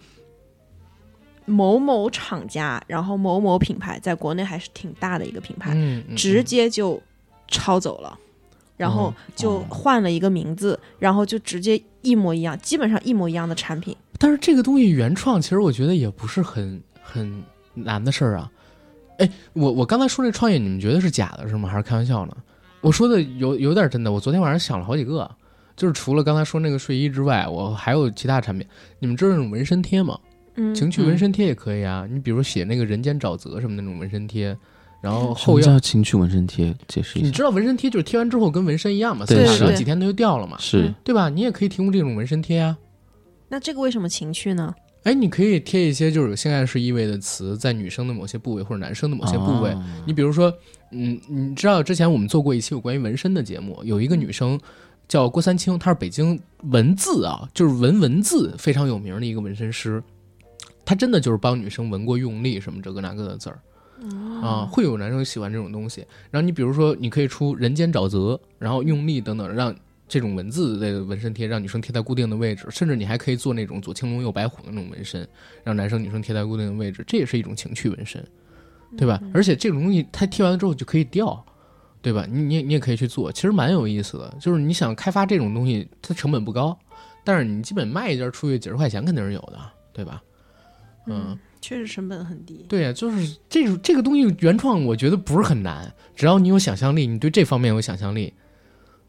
某某厂家，然后某某品牌，在国内还是挺大的一个品牌，直嗯接就抄走了。然后哦就哦换了一个名字，然后就直接一模一样，基本上一模一样的产品。但是这个东西原创，其实我觉得也不是很很难的事儿啊。哎，我我刚才说这创业，你们觉得是假的是吗？还是开玩笑呢？我说的有有点真的。我昨天晚上想了好几个，就是除了刚才说那个睡衣之外，我还有其他产品。你们知道那种纹身贴吗？嗯，情趣纹身贴也可以啊。你比如写那个人间沼泽什么的那种纹身贴，然后后腰，叫情趣纹身贴？解释一下。你知道纹身贴就是贴完之后跟纹身一样嘛，对撕下来是几天它就掉了嘛，是对吧？你也可以提供这种纹身贴啊。那这个为什么情趣呢？哎，你可以贴一些就是有性暗示意味的词在女生的某些部位或者男生的某些部位。哦你比如说，嗯，你知道之前我们做过一期有关于纹身的节目，有一个女生叫郭三清，她是北京文字啊，就是纹文字非常有名的一个纹身师。她真的就是帮女生纹过用力什么这个那个的字儿啊，会有男生喜欢这种东西。然后你比如说，你可以出人间沼泽，然后用力等等，让这种文字类的纹身贴，让女生贴在固定的位置，甚至你还可以做那种左青龙右白虎的那种纹身，让男生女生贴在固定的位置，这也是一种情趣纹身，对吧？而且这种东西它贴完了之后就可以掉，对吧？你你也你也可以去做，其实蛮有意思的。就是你想开发这种东西，它成本不高，但是你基本卖一件出去几十块钱肯定是有的，对吧？嗯，确实成本很低。对呀、就是这种这个东西原创，我觉得不是很难，只要你有想象力，你对这方面有想象力，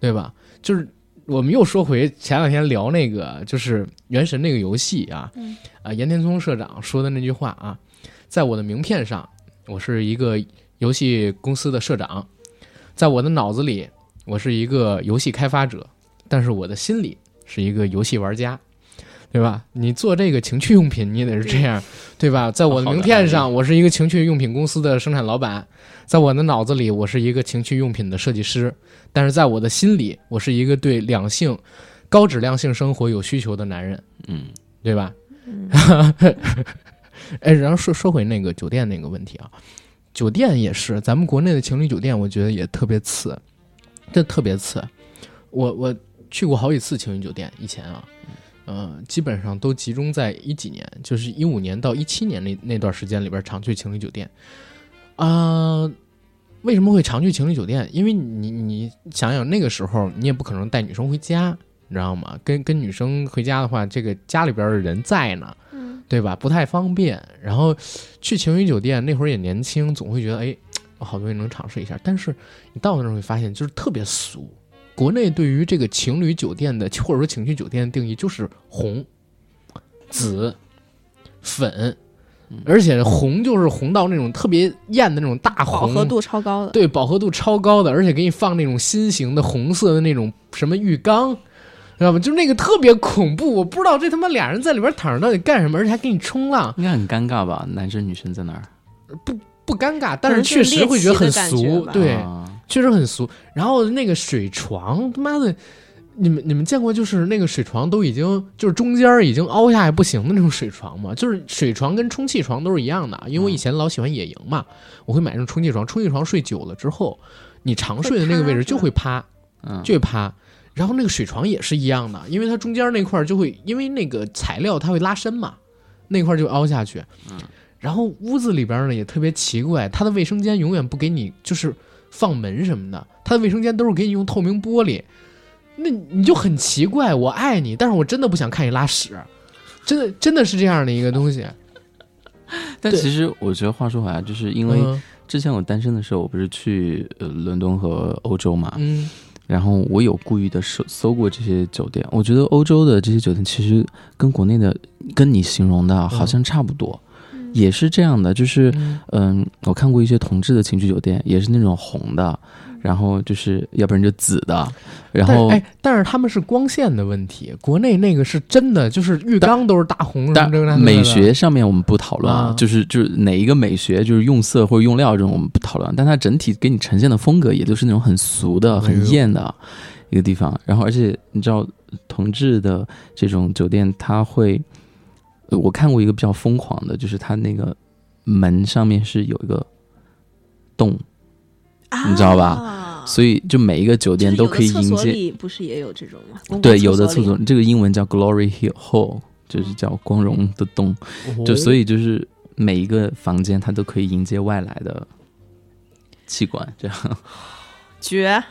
对吧？就是我们又说回前两天聊那个，就是《原神》那个游戏啊，嗯啊，岩田聪社长说的那句话啊，在我的名片上，我是一个游戏公司的社长，在我的脑子里，我是一个游戏开发者，但是我的心里是一个游戏玩家。对吧？你做这个情趣用品，你也得是这样，对吧？在我的名片上，我是一个情趣用品公司的生产老板，在我的脑子里，我是一个情趣用品的设计师，但是在我的心里，我是一个对两性、高质量性生活有需求的男人，嗯，对吧？*laughs* 哎，然后说说回那个酒店那个问题啊，酒店也是，咱们国内的情侣酒店，我觉得也特别次，这特别次。我我去过好几次情侣酒店，以前啊，呃，基本上都集中在一几年，就是一五年到一七年那那段时间里边常去情侣酒店。啊、为什么会常去情侣酒店？因为你你想想那个时候，你也不可能带女生回家，你知道吗？跟跟女生回家的话，这个家里边的人在呢，嗯，对吧？不太方便。然后去情侣酒店那会儿也年轻，总会觉得哎，我好东西能尝试一下。但是你到那儿会发现，就是特别俗。国内对于这个情侣酒店的或者说情趣酒店的定义就是红、紫、粉，而且红就是红到那种特别艳的那种大红，饱和度超高的。对，饱和度超高的，而且给你放那种新型的红色的那种什么浴缸，知道吗？就那个特别恐怖，我不知道这他妈俩人在里边躺着到底干什么，而且还给你冲浪，应该很尴尬吧？男生女生在那儿，不不尴尬，但是确实会觉得很俗，对，啊确实很俗。然后那个水床，他妈的，你们你们见过就是那个水床都已经就是中间已经凹下来不行的那种水床吗？就是水床跟充气床都是一样的，因为我以前老喜欢野营嘛，我会买那种充气床，充气床睡久了之后，你常睡的那个位置就会趴，嗯，就会趴。然后那个水床也是一样的，因为它中间那块儿就会因为那个材料它会拉伸嘛，那块儿就凹下去。然后屋子里边呢也特别奇怪，它的卫生间永远不给你就是放门什么的，它的卫生间都是给你用透明玻璃，那你就很奇怪。我爱你，但是我真的不想看你拉屎，真的真的是这样的一个东西。但其实我觉得话说回来，就是因为嗯之前我单身的时候，我不是去呃伦敦和欧洲嘛，嗯然后我有故意的搜搜过这些酒店，我觉得欧洲的这些酒店其实跟国内的跟你形容的好像差不多，也是这样的，就是嗯嗯，我看过一些同志的情趣酒店，也是那种红的，然后就是要不然就紫的，然后但哎，但是他们是光线的问题，国内那个是真的，就是浴缸都是大红的美学上面我们不讨论啊就是就是哪一个美学，就是用色或者用料这种我们不讨论，但它整体给你呈现的风格，也就是那种很俗的、很艳的一个地方。然后，而且你知道，同志的这种酒店，它会，呃我看过一个比较疯狂的，就是它那个门上面是有一个洞，你知道吧啊所以就每一个酒店都可以迎接。不是也有这种吗？对，有的厕所，这个英文叫 Glory Hill Hall，就是叫光荣的洞。就所以以就是每一个房间它都可以迎接外来的器官，这样。*laughs* 绝，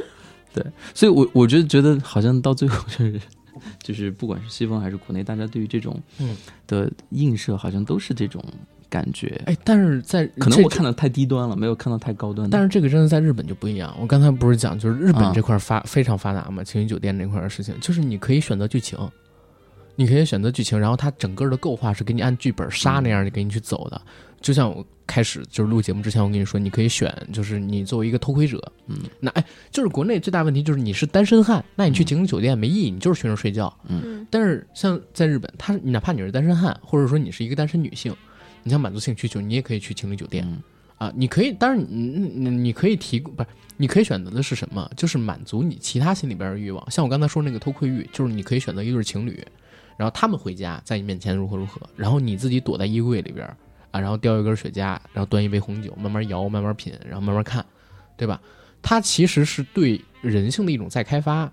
对所以我我觉得觉得好像到最后就是就是不管是西方还是国内，大家对于这种嗯的映射好像都是这种感觉。哎，但是在可能我看的太低端了，没有看到太高端的。但是这个真的在日本就不一样。我刚才不是讲，就是日本啊这块发、非常发达嘛，情侣酒店这块的事情，就是你可以选择剧情，你可以选择剧情，然后它整个的构画是给你按剧本杀那样的给你去走的。就像我开始就是录节目之前，我跟你说，你可以选，就是你作为一个偷窥者，嗯，那哎，就是国内最大问题就是你是单身汉，那你去情侣酒店没意义，你就是学生睡觉。嗯，但是像在日本，他哪怕你是单身汉，或者说你是一个单身女性，你想满足性需求，你也可以去情侣酒店。嗯啊，你可以，当然你你你可以提供，不是，你可以选择的是什么？就是满足你其他心里边的欲望。像我刚才说那个偷窥欲，就是你可以选择一对情侣，然后他们回家在你面前如何如何，然后你自己躲在衣柜里边啊，然后叼一根雪茄，然后端一杯红酒，慢慢摇，慢慢品，然后慢慢看，对吧？它其实是对人性的一种再开发。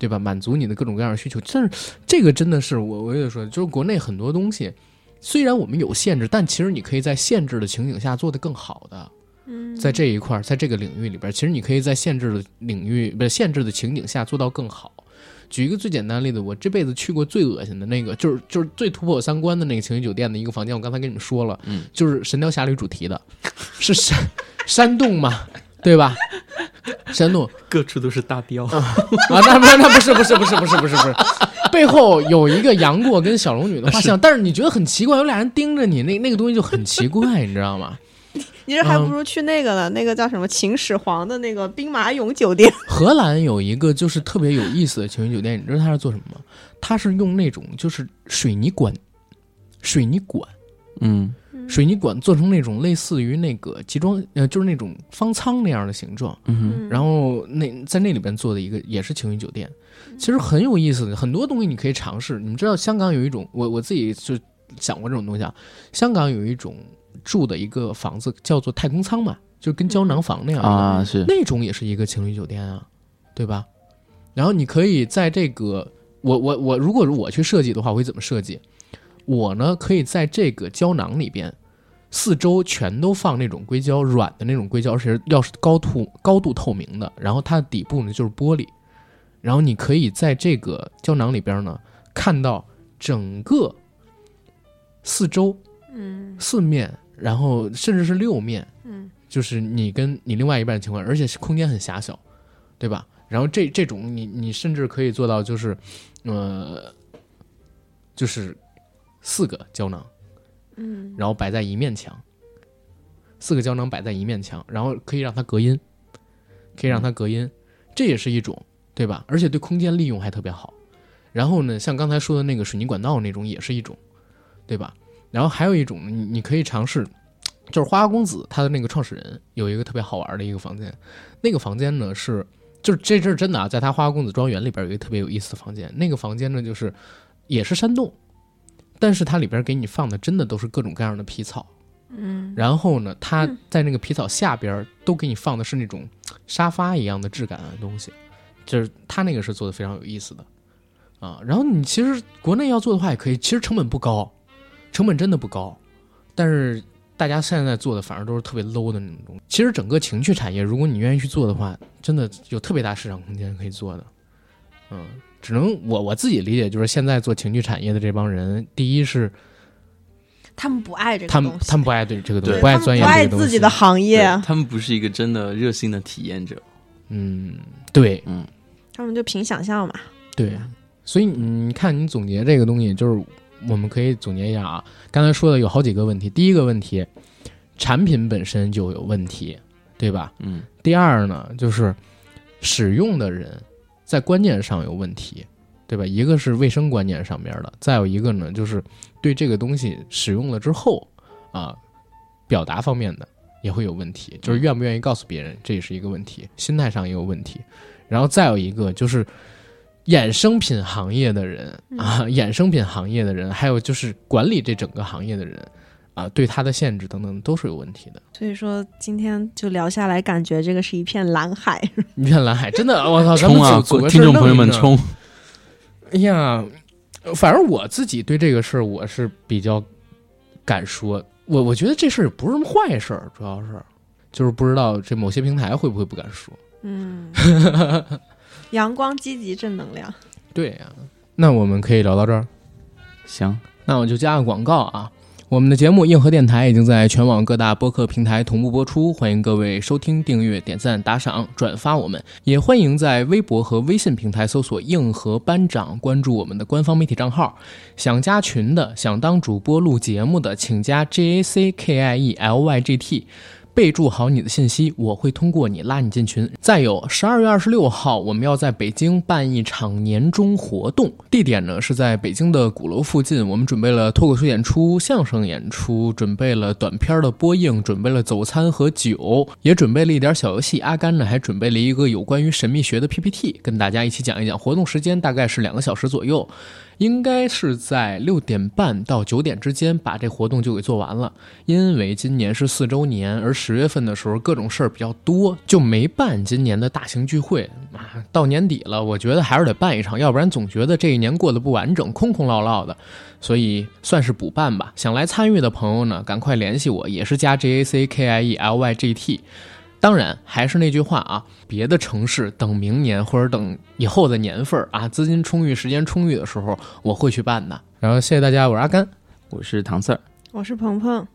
对吧？满足你的各种各样的需求。但是这个真的是我我也说，就是国内很多东西，虽然我们有限制，但其实你可以在限制的情景下做得更好的。嗯，在这一块，在这个领域里边，其实你可以在限制的领域不是限制的情景下做到更好。举一个最简单的例子，我这辈子去过最恶心的那个，就是就是最突破我三观的那个情侣酒店的一个房间，我刚才跟你们说了，嗯，就是《神雕侠侣》主题的，是山山洞嘛，对吧？山洞各处都是大雕。啊，那不那不是不是不是不是不是不是，背后有一个杨过跟小龙女的画像，但是你觉得很奇怪，有俩人盯着你，那那个东西就很奇怪，你知道吗？你这还不如去那个呢，那个叫什么秦始皇的那个兵马俑酒店。荷兰有一个就是特别有意思的情侣酒店，你知道它是做什么吗？它是用那种就是水泥管，水泥管，嗯。水泥管做成那种类似于那个集装呃，就是那种方舱那样的形状，嗯然后那在那里边做的一个也是情侣酒店，其实很有意思的，很多东西你可以尝试。你们知道香港有一种，我我自己就想过这种东西啊，香港有一种住的一个房子叫做太空舱嘛，就跟胶囊房那样啊是那种也是一个情侣酒店啊，对吧？然后你可以在这个，我我我，如果我去设计的话，我会怎么设计？我呢可以在这个胶囊里边，四周全都放那种硅胶，软的那种硅胶，而且要是高度高度透明的，然后它的底部呢就是玻璃，然后你可以在这个胶囊里边呢看到整个四周嗯四面，然后甚至是六面，嗯，就是你跟你另外一半的情况，而且是空间很狭小，对吧？然后这这种你你甚至可以做到就是，呃，就是四个胶囊，嗯，然后摆在一面墙，四个胶囊摆在一面墙，然后可以让它隔音，可以让它隔音，这也是一种，对吧？而且对空间利用还特别好。然后呢，像刚才说的那个水泥管道那种也是一种，对吧？然后还有一种，你你可以尝试，就是花花公子他的那个创始人有一个特别好玩的一个房间，那个房间呢是，就是这这是真的啊，在他花花公子庄园里边有一个特别有意思的房间，那个房间呢就是也是山洞，但是它里边给你放的真的都是各种各样的皮草，嗯，然后呢，它在那个皮草下边都给你放的是那种沙发一样的质感的东西，就是他那个是做的非常有意思的啊。然后你其实国内要做的话也可以，其实成本不高，成本真的不高，但是大家现在做的反而都是特别 low 的那种东西。其实整个情趣产业，如果你愿意去做的话，真的有特别大市场空间可以做的。嗯，只能我我自己理解就是现在做情趣产业的这帮人，第一是他们不爱这个他们东西他们不爱对这个东西，不爱钻研不爱这个东西，自己的行业，他们不是一个真的热心的体验者。嗯，对嗯他们就凭想象嘛。对，所以你看，你总结这个东西，就是我们可以总结一下啊。刚才说的有好几个问题，第一个问题，产品本身就有问题，对吧？嗯第二呢，就是使用的人在观念上有问题，对吧？一个是卫生观念上面的，再有一个呢，就是对这个东西使用了之后啊，表达方面的也会有问题，就是愿不愿意告诉别人，这也是一个问题，心态上也有问题。然后再有一个就是衍生品行业的人啊，衍生品行业的人，还有就是管理这整个行业的人啊，对他的限制等等都是有问题的。所以说今天就聊下来，感觉这个是一片蓝海。*laughs* 一片蓝海，真的，我操！冲啊听众朋友们！冲！哎呀，反正我自己对这个事儿我是比较敢说，我我觉得这事儿也不是什么坏事儿，主要是就是不知道这某些平台会不会不敢说。嗯，*laughs* 阳光、积极、正能量。对呀、那我们可以聊到这儿。行，那我就加个广告啊。我们的节目《硬核电台》已经在全网各大播客平台同步播出，欢迎各位收听、订阅、点赞、打赏、转发我们，也欢迎在微博和微信平台搜索“硬核班长”，关注我们的官方媒体账号。想加群的，想当主播录节目的，请加 J A C K I E L Y G T。备注好你的信息，我会通过你拉你进群。再有，十二月二十六号我们要在北京办一场年终活动，地点呢是在北京的鼓楼附近。我们准备了脱口秀演出、相声演出，准备了短片的播映，准备了早餐和酒，也准备了一点小游戏。阿甘呢还准备了一个有关于神秘学的 PPT，跟大家一起讲一讲。活动时间大概是两个小时左右。应该是在六点半到九点之间把这活动就给做完了。因为今年是四周年，而十月份的时候各种事儿比较多，就没办今年的大型聚会啊。到年底了，我觉得还是得办一场，要不然总觉得这一年过得不完整，空空落落的。所以算是补办吧。想来参与的朋友呢，赶快联系我，也是加 J A C K I E L Y G T。当然，还是那句话啊，别的城市等明年或者等以后的年份儿啊，资金充裕、时间充裕的时候，我会去办的。然后谢谢大家，我是阿甘。我是唐四儿。我是鹏鹏。